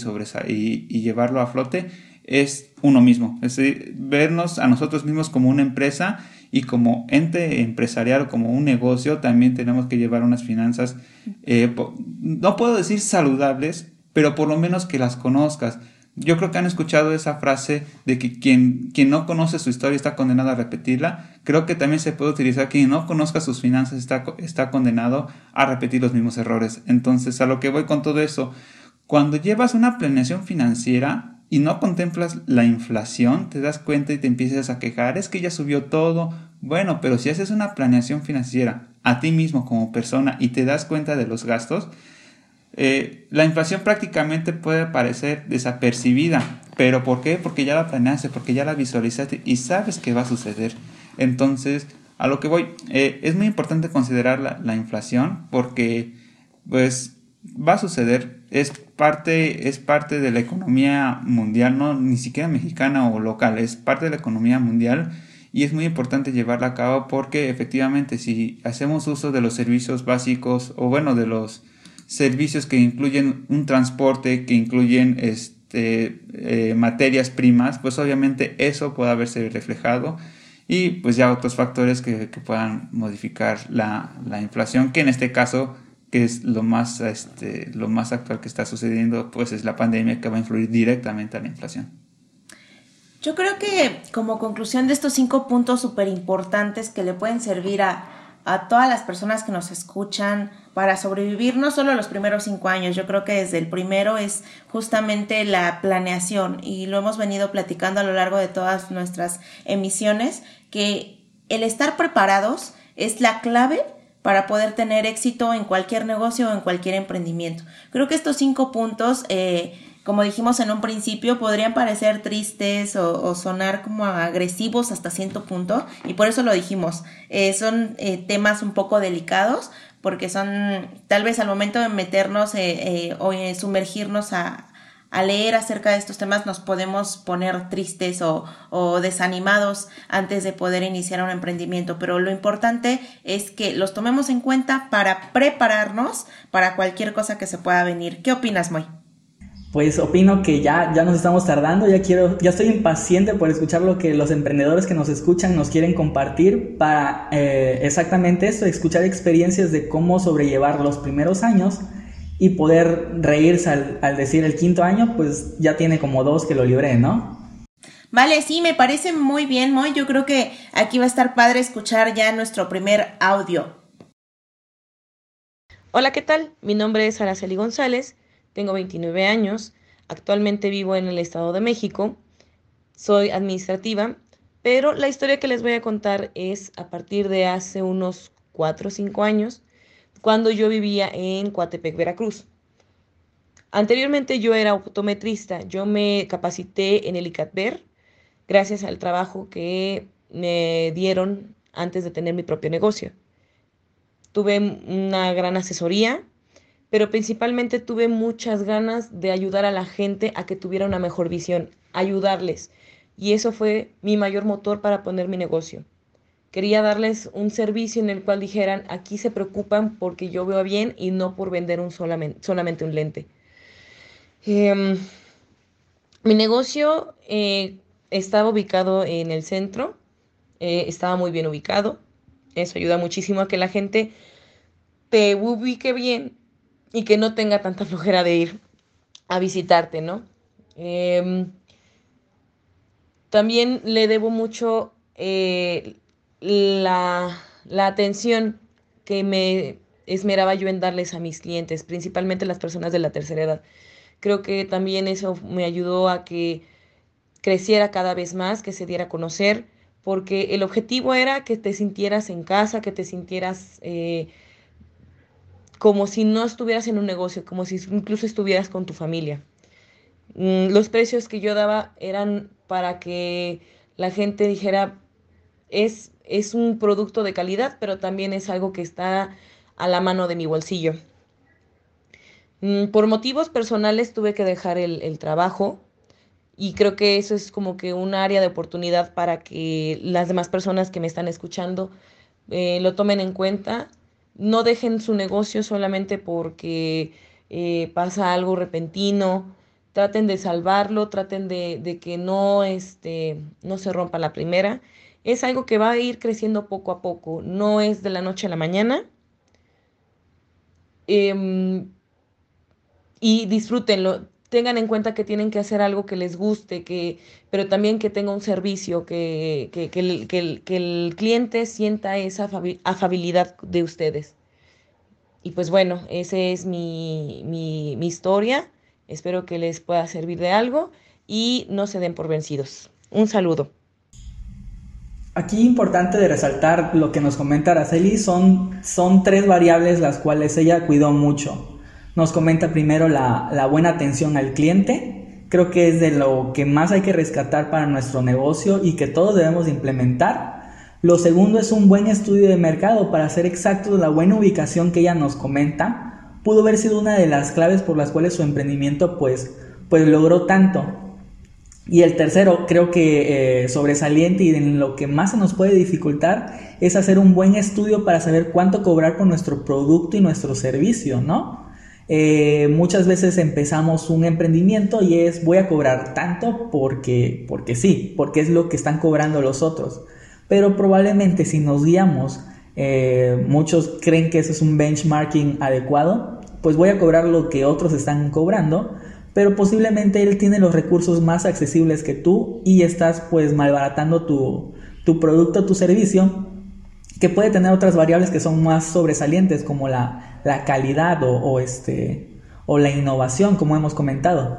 y, y llevarlo a flote es uno mismo, es decir, vernos a nosotros mismos como una empresa y como ente empresarial como un negocio también tenemos que llevar unas finanzas, eh, no puedo decir saludables, pero por lo menos que las conozcas. Yo creo que han escuchado esa frase de que quien, quien no conoce su historia está condenado a repetirla. Creo que también se puede utilizar quien no conozca sus finanzas está, está condenado a repetir los mismos errores. Entonces, a lo que voy con todo eso, cuando llevas una planeación financiera y no contemplas la inflación, te das cuenta y te empiezas a quejar, es que ya subió todo. Bueno, pero si haces una planeación financiera a ti mismo como persona y te das cuenta de los gastos, eh, la inflación prácticamente puede parecer desapercibida, pero ¿por qué? Porque ya la planeaste, porque ya la visualizaste y sabes que va a suceder. Entonces, a lo que voy, eh, es muy importante considerar la, la, inflación porque, pues, va a suceder, es parte, es parte de la economía mundial, no ni siquiera mexicana o local, es parte de la economía mundial y es muy importante llevarla a cabo porque efectivamente si hacemos uso de los servicios básicos o bueno, de los servicios que incluyen un transporte, que incluyen este, eh, materias primas, pues obviamente eso puede haberse reflejado y pues ya otros factores que, puedan modificar la, la, inflación, que en este caso, que es lo más, este, lo más actual que está sucediendo, pues es la pandemia que va a influir directamente a la inflación. Yo creo que como conclusión de estos cinco puntos súper importantes que le pueden servir a, a todas las personas que nos escuchan para sobrevivir no solo los primeros cinco años, yo creo que desde el primero es justamente la planeación y lo hemos venido platicando a lo largo de todas nuestras emisiones, que el estar preparados es la clave para poder tener éxito en cualquier negocio o en cualquier emprendimiento. Creo que estos cinco puntos eh, como dijimos en un principio, podrían parecer tristes o, sonar como agresivos hasta cierto punto, y por eso lo dijimos. Eh, son eh, temas un poco delicados, porque son tal vez al momento de meternos eh, o sumergirnos a, leer acerca de estos temas nos podemos poner tristes o, o, desanimados antes de poder iniciar un emprendimiento, pero lo importante es que los tomemos en cuenta para prepararnos para cualquier cosa que se pueda venir. ¿Qué opinas, Moy? Pues opino que ya, ya nos estamos tardando, ya quiero, ya estoy impaciente por escuchar lo que los emprendedores que nos escuchan nos quieren compartir para eh, exactamente esto, escuchar experiencias de cómo sobrellevar los primeros años y poder reírse al, decir el quinto año, pues ya tiene como dos que lo libré, ¿no? Vale, sí, me parece muy bien, Moy. Yo creo que aquí va a estar padre escuchar ya nuestro primer audio. Hola, ¿qué tal? Mi nombre es Araceli González tengo 29 años, actualmente vivo en el Estado de México, soy administrativa, pero la historia que les voy a contar es a partir de hace unos 4 o 5 años, cuando yo vivía en Coatepec, Veracruz. Anteriormente yo era optometrista, yo me capacité en el ICATBER gracias al trabajo que me dieron antes de tener mi propio negocio. Tuve una gran asesoría, pero principalmente tuve muchas ganas de ayudar a la gente a que tuviera una mejor visión, ayudarles. Y eso fue mi mayor motor para poner mi negocio. Quería darles un servicio en el cual dijeran, aquí se preocupan porque yo veo bien y no por vender un solamente, solamente un lente. Em, mi negocio eh, estaba ubicado en el centro, eh, estaba muy bien ubicado. Eso ayuda muchísimo a que la gente te ubique bien y que no tenga tanta flojera de ir a visitarte, ¿no? Em, también le debo mucho eh, la, la atención que me esmeraba yo en darles a mis clientes, principalmente las personas de la tercera edad. Creo que también eso me ayudó a que creciera cada vez más, que se diera a conocer, porque el objetivo era que te sintieras en casa, que te sintieras eh, como si no estuvieras en un negocio, como si incluso estuvieras con tu familia. Mm, los precios que yo daba eran para que la gente dijera, es, es un producto de calidad, pero también es algo que está a la mano de mi bolsillo. Mm, por motivos personales tuve que dejar el, trabajo y creo que eso es como que un área de oportunidad para que las demás personas que me están escuchando eh, lo tomen en cuenta no dejen su negocio solamente porque eh, pasa algo repentino. Traten de salvarlo, traten de, que no, este, no se rompa la primera. Es algo que va a ir creciendo poco a poco, no es de la noche a la mañana. Em, y disfrútenlo tengan en cuenta que tienen que hacer algo que les guste, que, pero también que tenga un servicio, que, que, que, el, que, el, cliente sienta esa afabilidad de ustedes. Y pues bueno, esa es mi, mi, mi historia. Espero que les pueda servir de algo y no se den por vencidos. Un saludo. Aquí importante de resaltar lo que nos comenta Araceli son, son tres variables las cuales ella cuidó mucho. Nos comenta primero la, buena atención al cliente, creo que es de lo que más hay que rescatar para nuestro negocio y que todos debemos implementar. Lo segundo es un buen estudio de mercado para ser exactos la buena ubicación que ella nos comenta. Pudo haber sido una de las claves por las cuales su emprendimiento pues, pues logró tanto. Y el tercero, creo que eh, sobresaliente y en lo que más se nos puede dificultar es hacer un buen estudio para saber cuánto cobrar por nuestro producto y nuestro servicio, ¿no? Eh, muchas veces empezamos un emprendimiento y es voy a cobrar tanto porque, porque sí, porque es lo que están cobrando los otros. Pero probablemente si nos guiamos, eh, muchos creen que eso es un benchmarking adecuado, pues voy a cobrar lo que otros están cobrando pero posiblemente él tiene los recursos más accesibles que tú y estás pues malbaratando tu, tu producto, tu servicio, que puede tener otras variables que son más sobresalientes como la, la calidad o, este, o la innovación, como hemos comentado.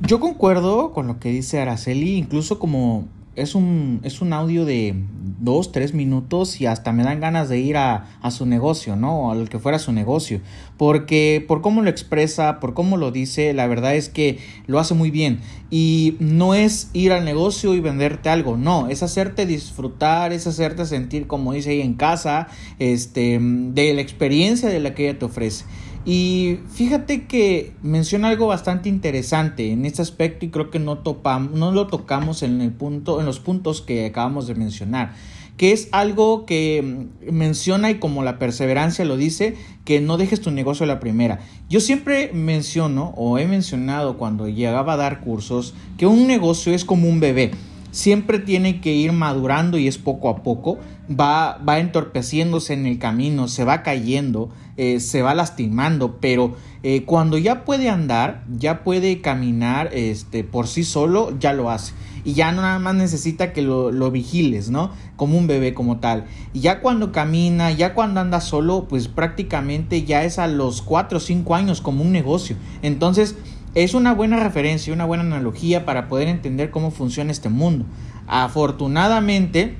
Yo concuerdo con lo que dice Araceli, incluso como es un, es un audio de dos, tres minutos y hasta me dan ganas de ir a, a su negocio, ¿no? Al que fuera su negocio. Porque por cómo lo expresa, por cómo lo dice, la verdad es que lo hace muy bien. Y no es ir al negocio y venderte algo, no, es hacerte disfrutar, es hacerte sentir, como dice ahí en casa, este, de la experiencia de la que ella te ofrece. Y fíjate que menciona algo bastante interesante en este aspecto y creo que no, topamos, no lo tocamos en, el punto, en los puntos que acabamos de mencionar que es algo que menciona y como la perseverancia lo dice, que no dejes tu negocio a la primera. Yo siempre menciono o he mencionado cuando llegaba a dar cursos que un negocio es como un bebé siempre tiene que ir madurando y es poco a poco, va, va entorpeciéndose en el camino, se va cayendo, eh, se va lastimando, pero eh, cuando ya puede andar, ya puede caminar este, por sí solo, ya lo hace. Y ya no nada más necesita que lo, lo vigiles, ¿no? Como un bebé como tal. Y ya cuando camina, ya cuando anda solo, pues prácticamente ya es a los 4 o 5 años como un negocio. Entonces, es una buena referencia, una buena analogía para poder entender cómo funciona este mundo. Afortunadamente,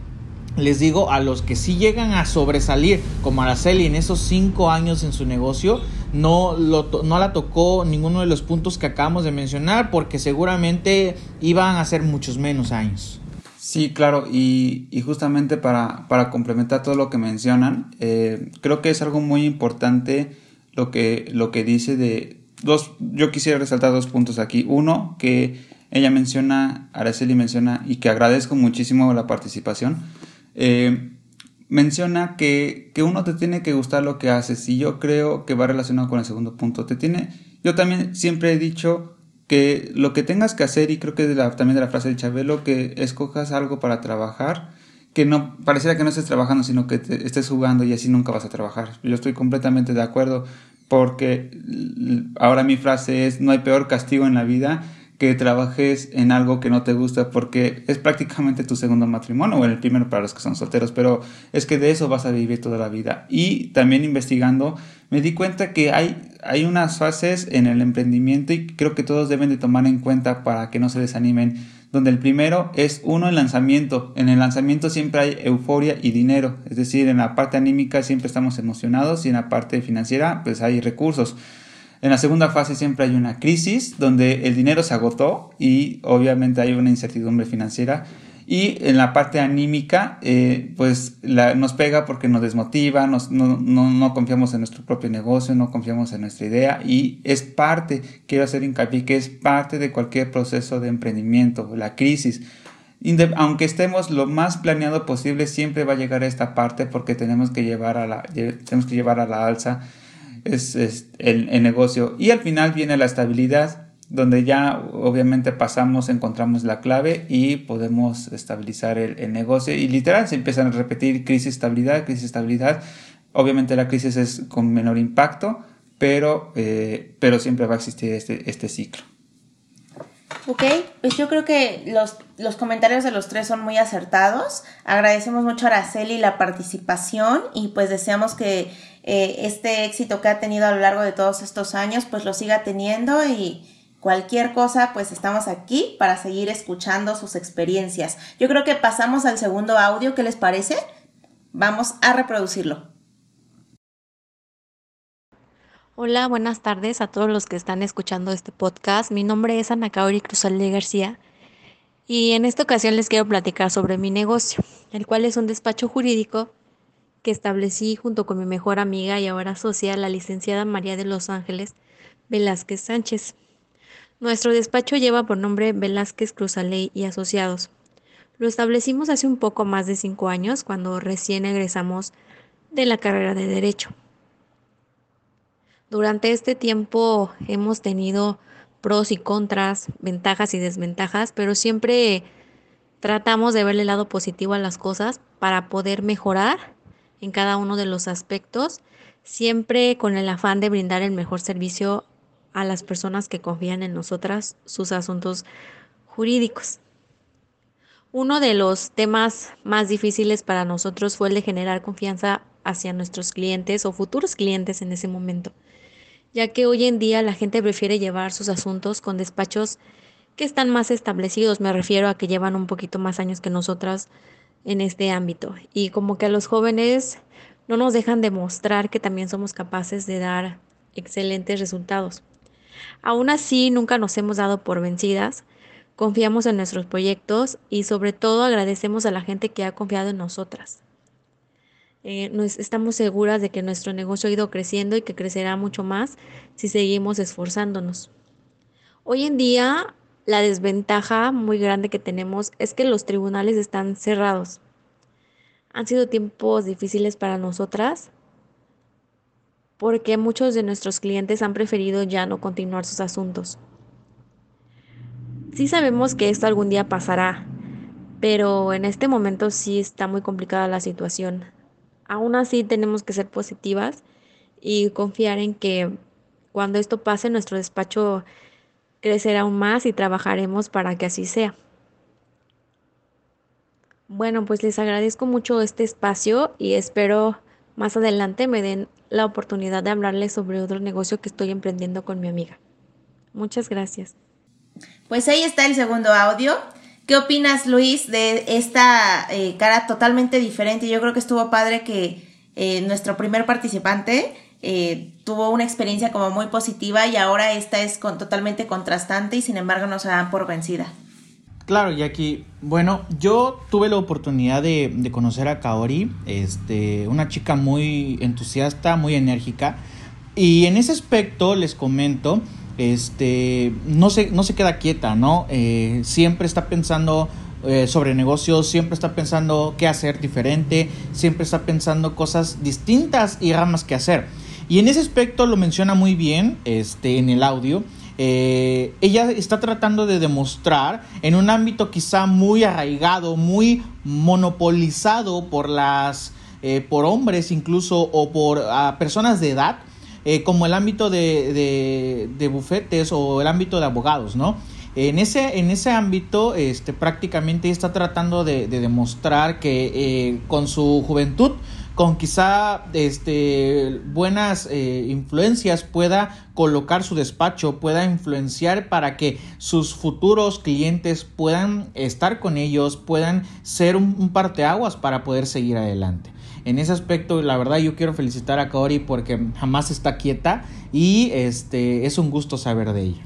les digo, a los que sí llegan a sobresalir, como Araceli en esos cinco años en su negocio, no, no la tocó ninguno de los puntos que acabamos de mencionar, porque seguramente iban a ser muchos menos años. Sí, claro, y, justamente para, para, complementar todo lo que mencionan, eh, creo que es algo muy importante lo que, lo que dice de, dos, yo quisiera resaltar dos puntos aquí. Uno, que ella menciona, Araceli menciona, y que agradezco muchísimo la participación, eh, menciona que, que, uno te tiene que gustar lo que haces, y yo creo que va relacionado con el segundo punto. Te tiene, yo también siempre he dicho que lo que tengas que hacer, y creo que de también de la frase de Chabelo, que escojas algo para trabajar, que no pareciera que no estés trabajando, sino que te estés jugando y así nunca vas a trabajar. Yo estoy completamente de acuerdo porque ahora mi frase es no hay peor castigo en la vida que trabajes en algo que no te gusta porque es prácticamente tu segundo matrimonio o el primero para los que son solteros, pero es que de eso vas a vivir toda la vida. Y también investigando me di cuenta que hay, hay unas fases en el emprendimiento y creo que todos deben de tomar en cuenta para que no se desanimen donde el primero es uno el lanzamiento. En el lanzamiento siempre hay euforia y dinero, es decir, en la parte anímica siempre estamos emocionados y en la parte financiera pues hay recursos. En la segunda fase siempre hay una crisis donde el dinero se agotó y obviamente hay una incertidumbre financiera y en la parte anímica, eh, pues nos pega porque nos desmotiva, nos, no, no, no, confiamos en nuestro propio negocio, no confiamos en nuestra idea y es parte, quiero hacer hincapié, que es parte de cualquier proceso de emprendimiento, la crisis. Aunque estemos lo más planeado posible, siempre va a llegar a esta parte porque tenemos que llevar a la, tenemos que llevar a la alza es, es el, el negocio. Y al final viene la estabilidad donde ya obviamente pasamos, encontramos la clave y podemos estabilizar el, negocio y literal se empiezan a repetir crisis, estabilidad, crisis, estabilidad. Obviamente la crisis es con menor impacto, pero, eh, pero siempre va a existir este, este ciclo. Ok, pues yo creo que los, los, comentarios de los tres son muy acertados. Agradecemos mucho a Araceli la participación y pues deseamos que eh, este éxito que ha tenido a lo largo de todos estos años pues lo siga teniendo y, Cualquier cosa, pues estamos aquí para seguir escuchando sus experiencias. Yo creo que pasamos al segundo audio, ¿qué les parece? Vamos a reproducirlo. Hola, buenas tardes a todos los que están escuchando este podcast. Mi nombre es Ana Kaori Cruzalde García y en esta ocasión les quiero platicar sobre mi negocio, el cual es un despacho jurídico que establecí junto con mi mejor amiga y ahora socia, la licenciada María de Los Ángeles Velázquez Sánchez. Nuestro despacho lleva por nombre Velázquez Cruzaley y Asociados. Lo establecimos hace un poco más de cinco años, cuando recién egresamos de la carrera de Derecho. Durante este tiempo hemos tenido pros y contras, ventajas y desventajas, pero siempre tratamos de ver el lado positivo a las cosas para poder mejorar en cada uno de los aspectos, siempre con el afán de brindar el mejor servicio a las personas que confían en nosotras sus asuntos jurídicos. Uno de los temas más difíciles para nosotros fue el de generar confianza hacia nuestros clientes o futuros clientes en ese momento ya que hoy en día la gente prefiere llevar sus asuntos con despachos que están más establecidos, me refiero a que llevan un poquito más años que nosotras en este ámbito. Y como que a los jóvenes no nos dejan demostrar que también somos capaces de dar excelentes resultados. Aún así, nunca nos hemos dado por vencidas, confiamos en nuestros proyectos y sobre todo agradecemos a la gente que ha confiado en nosotras. Eh, estamos seguras de que nuestro negocio ha ido creciendo y que crecerá mucho más si seguimos esforzándonos. Hoy en día, la desventaja muy grande que tenemos es que los tribunales están cerrados. Han sido tiempos difíciles para nosotras porque muchos de nuestros clientes han preferido ya no continuar sus asuntos. Sí sabemos que esto algún día pasará, pero en este momento sí está muy complicada la situación. Aún así tenemos que ser positivas y confiar en que cuando esto pase nuestro despacho crecerá aún más y trabajaremos para que así sea. Bueno, pues les agradezco mucho este espacio y espero más adelante me den la oportunidad de hablarles sobre otro negocio que estoy emprendiendo con mi amiga. Muchas gracias. Pues ahí está el segundo audio. ¿Qué opinas, Luis, de esta eh, cara totalmente diferente? Yo creo que estuvo padre que eh, nuestro primer participante eh, tuvo una experiencia como muy positiva y ahora esta es con, totalmente contrastante y sin embargo no se dan por vencida. Claro, Jackie. Bueno, yo tuve la oportunidad de, conocer a Kaori, este, una chica muy entusiasta, muy enérgica. Y en ese aspecto les comento este, no se, no se queda quieta, ¿no? Eh, siempre está pensando eh, sobre negocios, siempre está pensando qué hacer diferente, siempre está pensando cosas distintas y ramas que hacer. Y en ese aspecto lo menciona muy bien este, en el audio. Eh, ella está tratando de demostrar en un ámbito quizá muy arraigado, muy monopolizado por las por hombres incluso o por personas de edad, eh, como el ámbito de, de, bufetes o el ámbito de abogados, ¿no? En ese, en ese ámbito, este, prácticamente está tratando de, demostrar que eh, con su juventud, con quizá este, buenas eh, influencias, pueda colocar su despacho, pueda influenciar para que sus futuros clientes puedan estar con ellos, puedan ser un, parteaguas para poder seguir adelante en ese aspecto, la verdad, yo quiero felicitar a Kaori porque jamás está quieta y este es un gusto saber de ella.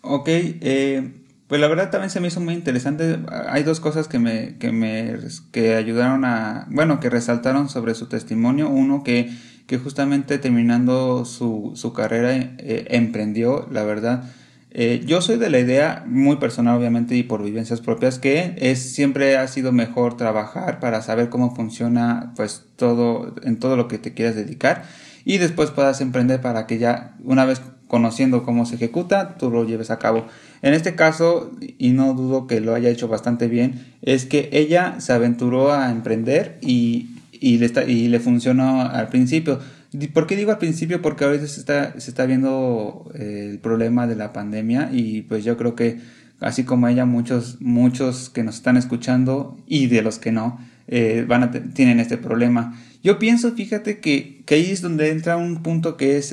Ok, eh, pues la verdad también se me hizo muy interesante. Hay dos cosas que me, que me que ayudaron a, bueno, que resaltaron sobre su testimonio. Uno que, que justamente terminando su, su carrera eh, emprendió, la verdad eh, yo soy de la idea, muy personal obviamente y por vivencias propias, que es siempre ha sido mejor trabajar para saber cómo funciona pues todo en todo lo que te quieras dedicar y después puedas emprender para que ya una vez conociendo cómo se ejecuta tú lo lleves a cabo. En este caso, y no dudo que lo haya hecho bastante bien, es que ella se aventuró a emprender y, y, le, y le funcionó al principio ¿Por qué digo al principio? Porque ahorita se está, se está viendo eh, el problema de la pandemia y pues yo creo que así como ella, muchos, muchos que nos están escuchando y de los que no, eh, van a tienen este problema. Yo pienso, fíjate que, que, ahí es donde entra un punto que es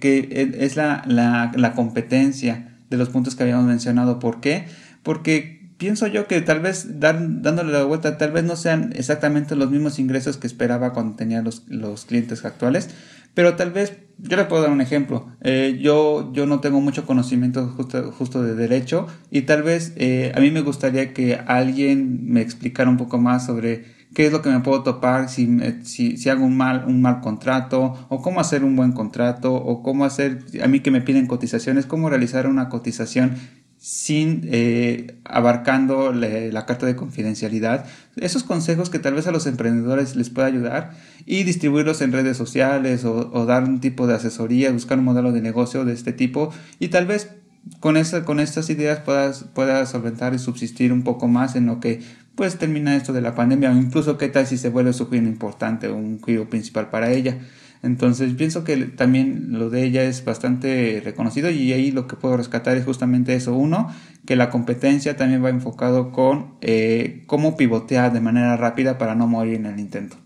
que es la, la, competencia de los puntos que habíamos mencionado. ¿Por qué? Porque pienso yo que tal vez dándole la vuelta, tal vez no sean exactamente los mismos ingresos que esperaba cuando tenía los, los clientes actuales, Pero tal vez, yo le puedo dar un ejemplo. Eh, yo, yo no tengo mucho conocimiento justo, justo de derecho y tal vez eh, a mí me gustaría que alguien me explicara un poco más sobre qué es lo que me puedo topar si, si, si, hago un mal, un mal contrato, o cómo hacer un buen contrato, o cómo hacer, a mí que me piden cotizaciones, cómo realizar una cotización sin eh, abarcando la carta de confidencialidad. Esos consejos que tal vez a los emprendedores les pueda ayudar y distribuirlos en redes sociales o, dar un tipo de asesoría, buscar un modelo de negocio de este tipo y tal vez con, esa, con estas ideas puedas, puedas solventar y subsistir un poco más en lo que pues termina esto de la pandemia o incluso qué tal si se vuelve su giro importante o un giro principal para ella. Entonces pienso que también lo de ella es bastante reconocido y ahí lo que puedo rescatar es justamente eso. Uno, que la competencia también va enfocado con eh, cómo pivotear de manera rápida para no morir en el intento.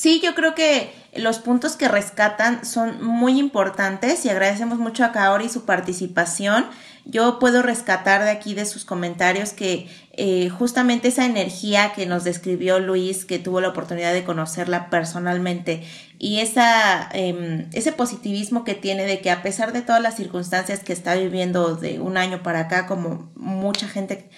Sí, yo creo que los puntos que rescatan son muy importantes y agradecemos mucho a Kaori su participación. Yo puedo rescatar de aquí de sus comentarios que eh, justamente esa energía que nos describió Luis, que tuvo la oportunidad de conocerla personalmente, y esa, em, ese positivismo que tiene de que a pesar de todas las circunstancias que está viviendo de un año para acá, como mucha gente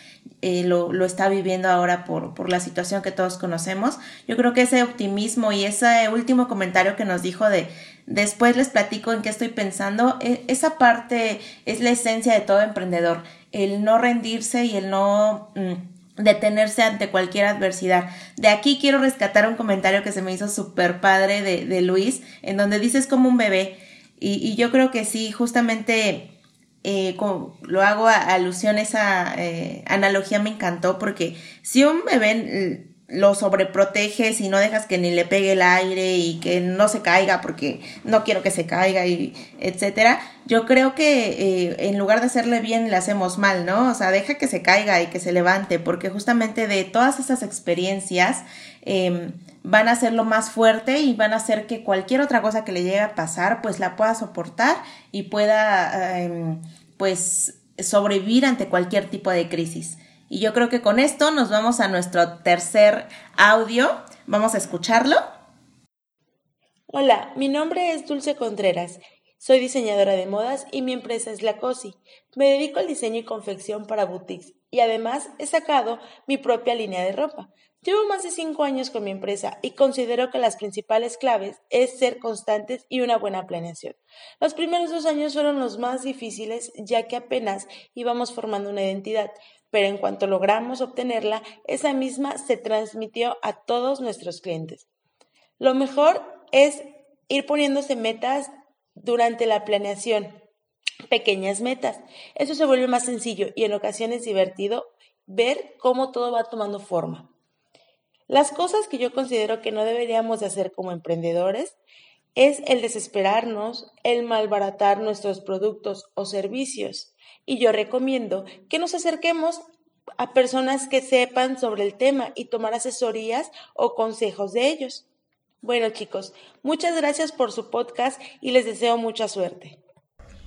eh, lo, lo, está viviendo ahora por, por la situación que todos conocemos, yo creo que ese optimismo y ese último comentario que nos dijo de después les platico en qué estoy pensando, e, esa parte es la esencia de todo emprendedor, el no rendirse y el no... Mm, detenerse ante cualquier adversidad. De aquí quiero rescatar un comentario que se me hizo súper padre de, de, Luis, en donde dices como un bebé. Y, yo creo que sí, justamente eh, lo hago a, alusión, esa eh, analogía me encantó porque si un bebé lo sobreproteges y no dejas que ni le pegue el aire y que no se caiga porque no quiero que se caiga y etcétera, yo creo que eh, en lugar de hacerle bien le hacemos mal, ¿no? O sea, deja que se caiga y que se levante porque justamente de todas esas experiencias em, van a hacerlo más fuerte y van a hacer que cualquier otra cosa que le llegue a pasar pues la pueda soportar y pueda em, pues sobrevivir ante cualquier tipo de crisis. Y yo creo que con esto nos vamos a nuestro tercer audio. Vamos a escucharlo. Hola, mi nombre es Dulce Contreras. Soy diseñadora de modas y mi empresa es La Cosi. Me dedico al diseño y confección para boutiques y además he sacado mi propia línea de ropa. Llevo más de cinco años con mi empresa y considero que las principales claves es ser constantes y una buena planeación. Los primeros dos años fueron los más difíciles ya que apenas íbamos formando una identidad, pero en cuanto logramos obtenerla, esa misma se transmitió a todos nuestros clientes. Lo mejor es ir poniéndose metas durante la planeación, pequeñas metas. Eso se vuelve más sencillo y en ocasiones divertido ver cómo todo va tomando forma. Las cosas que yo considero que no deberíamos de hacer como emprendedores es el desesperarnos, el malbaratar nuestros productos o servicios, y yo recomiendo que nos acerquemos a personas que sepan sobre el tema y tomar asesorías o consejos de ellos. Bueno chicos, muchas gracias por su podcast y les deseo mucha suerte.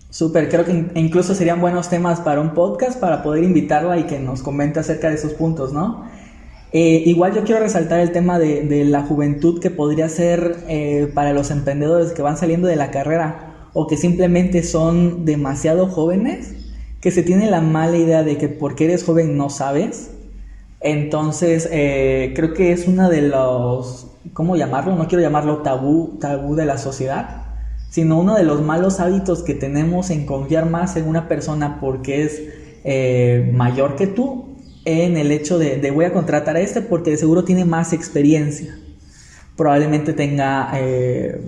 Súper, creo que incluso serían buenos temas para un podcast para poder invitarla y que nos comente acerca de esos puntos, ¿no? Eh, igual yo quiero resaltar el tema de, la juventud que podría ser eh, para los emprendedores que van saliendo de la carrera o que simplemente son demasiado jóvenes que se tiene la mala idea de que porque eres joven no sabes. Entonces, eh, creo que es una de los, ¿cómo llamarlo? No quiero llamarlo tabú, tabú de la sociedad, sino uno de los malos hábitos que tenemos en confiar más en una persona porque es eh, mayor que tú, en el hecho de, de, voy a contratar a este porque de seguro tiene más experiencia. Probablemente tenga eh,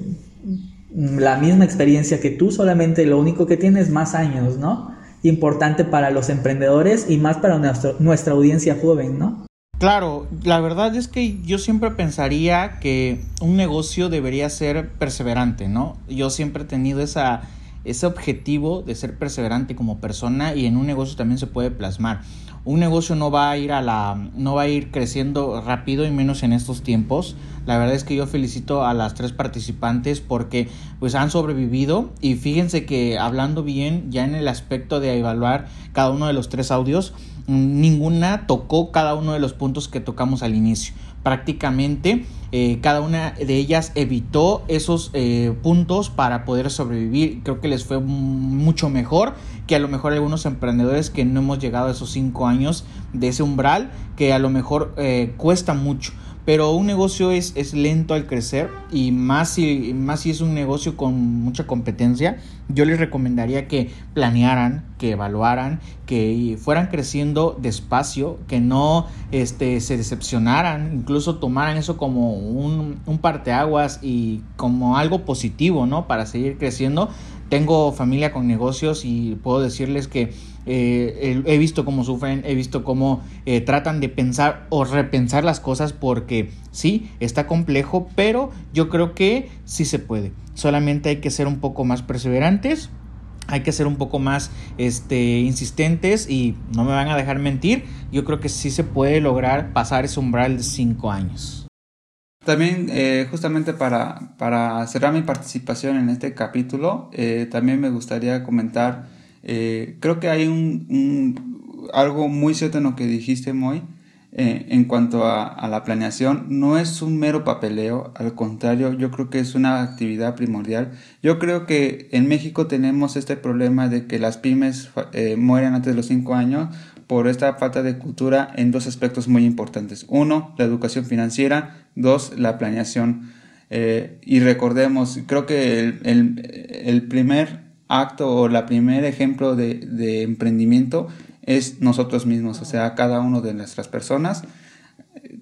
la misma experiencia que tú, solamente lo único que tiene es más años, ¿no? Importante para los emprendedores y más para nuestra audiencia joven, ¿no? Claro, la verdad es que yo siempre pensaría que un negocio debería ser perseverante, ¿no? Yo siempre he tenido ese objetivo de ser perseverante como persona y en un negocio también se puede plasmar. Un negocio no va a ir a la no va a ir creciendo rápido y menos en estos tiempos. La verdad es que yo felicito a las tres participantes porque pues han sobrevivido y fíjense que hablando bien ya en el aspecto de evaluar cada uno de los tres audios, ninguna tocó cada uno de los puntos que tocamos al inicio. Prácticamente eh, cada una de ellas evitó esos eh, puntos para poder sobrevivir. Creo que les fue mucho mejor que a lo mejor algunos emprendedores que no hemos llegado a esos cinco años de ese umbral, que a lo mejor eh, cuesta mucho pero un negocio es, es lento al crecer y más si, más si es un negocio con mucha competencia, yo les recomendaría que planearan, que evaluaran, que fueran creciendo despacio, que no este, se decepcionaran, incluso tomaran eso como un, un parteaguas y como algo positivo, ¿no? Para seguir creciendo. Tengo familia con negocios y puedo decirles que eh, he visto cómo sufren, he visto cómo eh, tratan de pensar o repensar las cosas porque sí, está complejo, pero yo creo que sí se puede. Solamente hay que ser un poco más perseverantes, hay que ser un poco más este, insistentes y no me van a dejar mentir, yo creo que sí se puede lograr pasar ese umbral de 5 años. También, eh, justamente para, para, cerrar mi participación en este capítulo, también me gustaría comentar eh, creo que hay un, algo muy cierto en lo que dijiste, Moy, eh, en cuanto a, la planeación. No es un mero papeleo, al contrario, yo creo que es una actividad primordial. Yo creo que en México tenemos este problema de que las pymes eh, mueren antes de los 5 años por esta falta de cultura en dos aspectos muy importantes. Uno, la educación financiera. Dos, la planeación. y recordemos, creo que el, el primer acto o la primer ejemplo de, emprendimiento es nosotros mismos, o sea, cada uno de nuestras personas.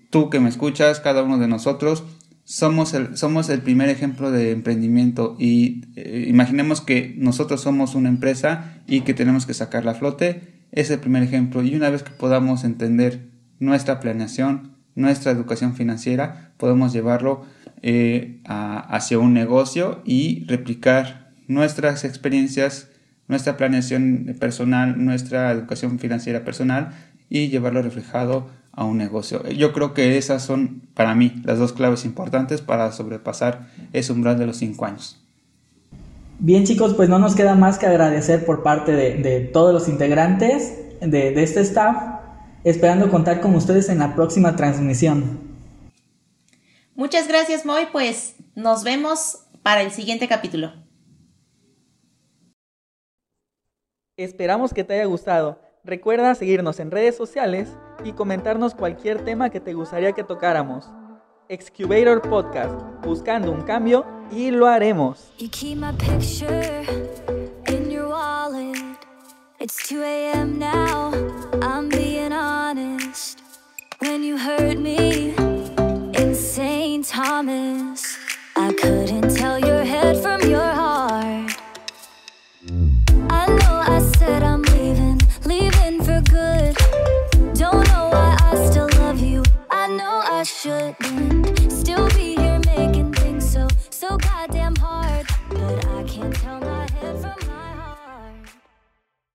Tú que me escuchas, cada uno de nosotros, somos el, somos el primer ejemplo de emprendimiento y eh, imaginemos que nosotros somos una empresa y que tenemos que sacar la flote, es el primer ejemplo y una vez que podamos entender nuestra planeación, nuestra educación financiera, podemos llevarlo eh, hacia un negocio y replicar nuestras experiencias, nuestra planeación personal, nuestra educación financiera personal y llevarlo reflejado a un negocio. Yo creo que esas son para mí las dos claves importantes para sobrepasar ese umbral de los cinco años. Bien chicos, pues no nos queda más que agradecer por parte de, todos los integrantes de, de este staff, esperando contar con ustedes en la próxima transmisión. Muchas gracias Moy, pues nos vemos para el siguiente capítulo. Esperamos que te haya gustado. Recuerda seguirnos en redes sociales y comentarnos cualquier tema que te gustaría que tocáramos. Excubator Podcast, buscando un cambio y lo haremos. You keep my picture in your wallet. It's 2 a.m. now, I'm being honest. When you hurt me in St. Thomas, I couldn't Shouldn't.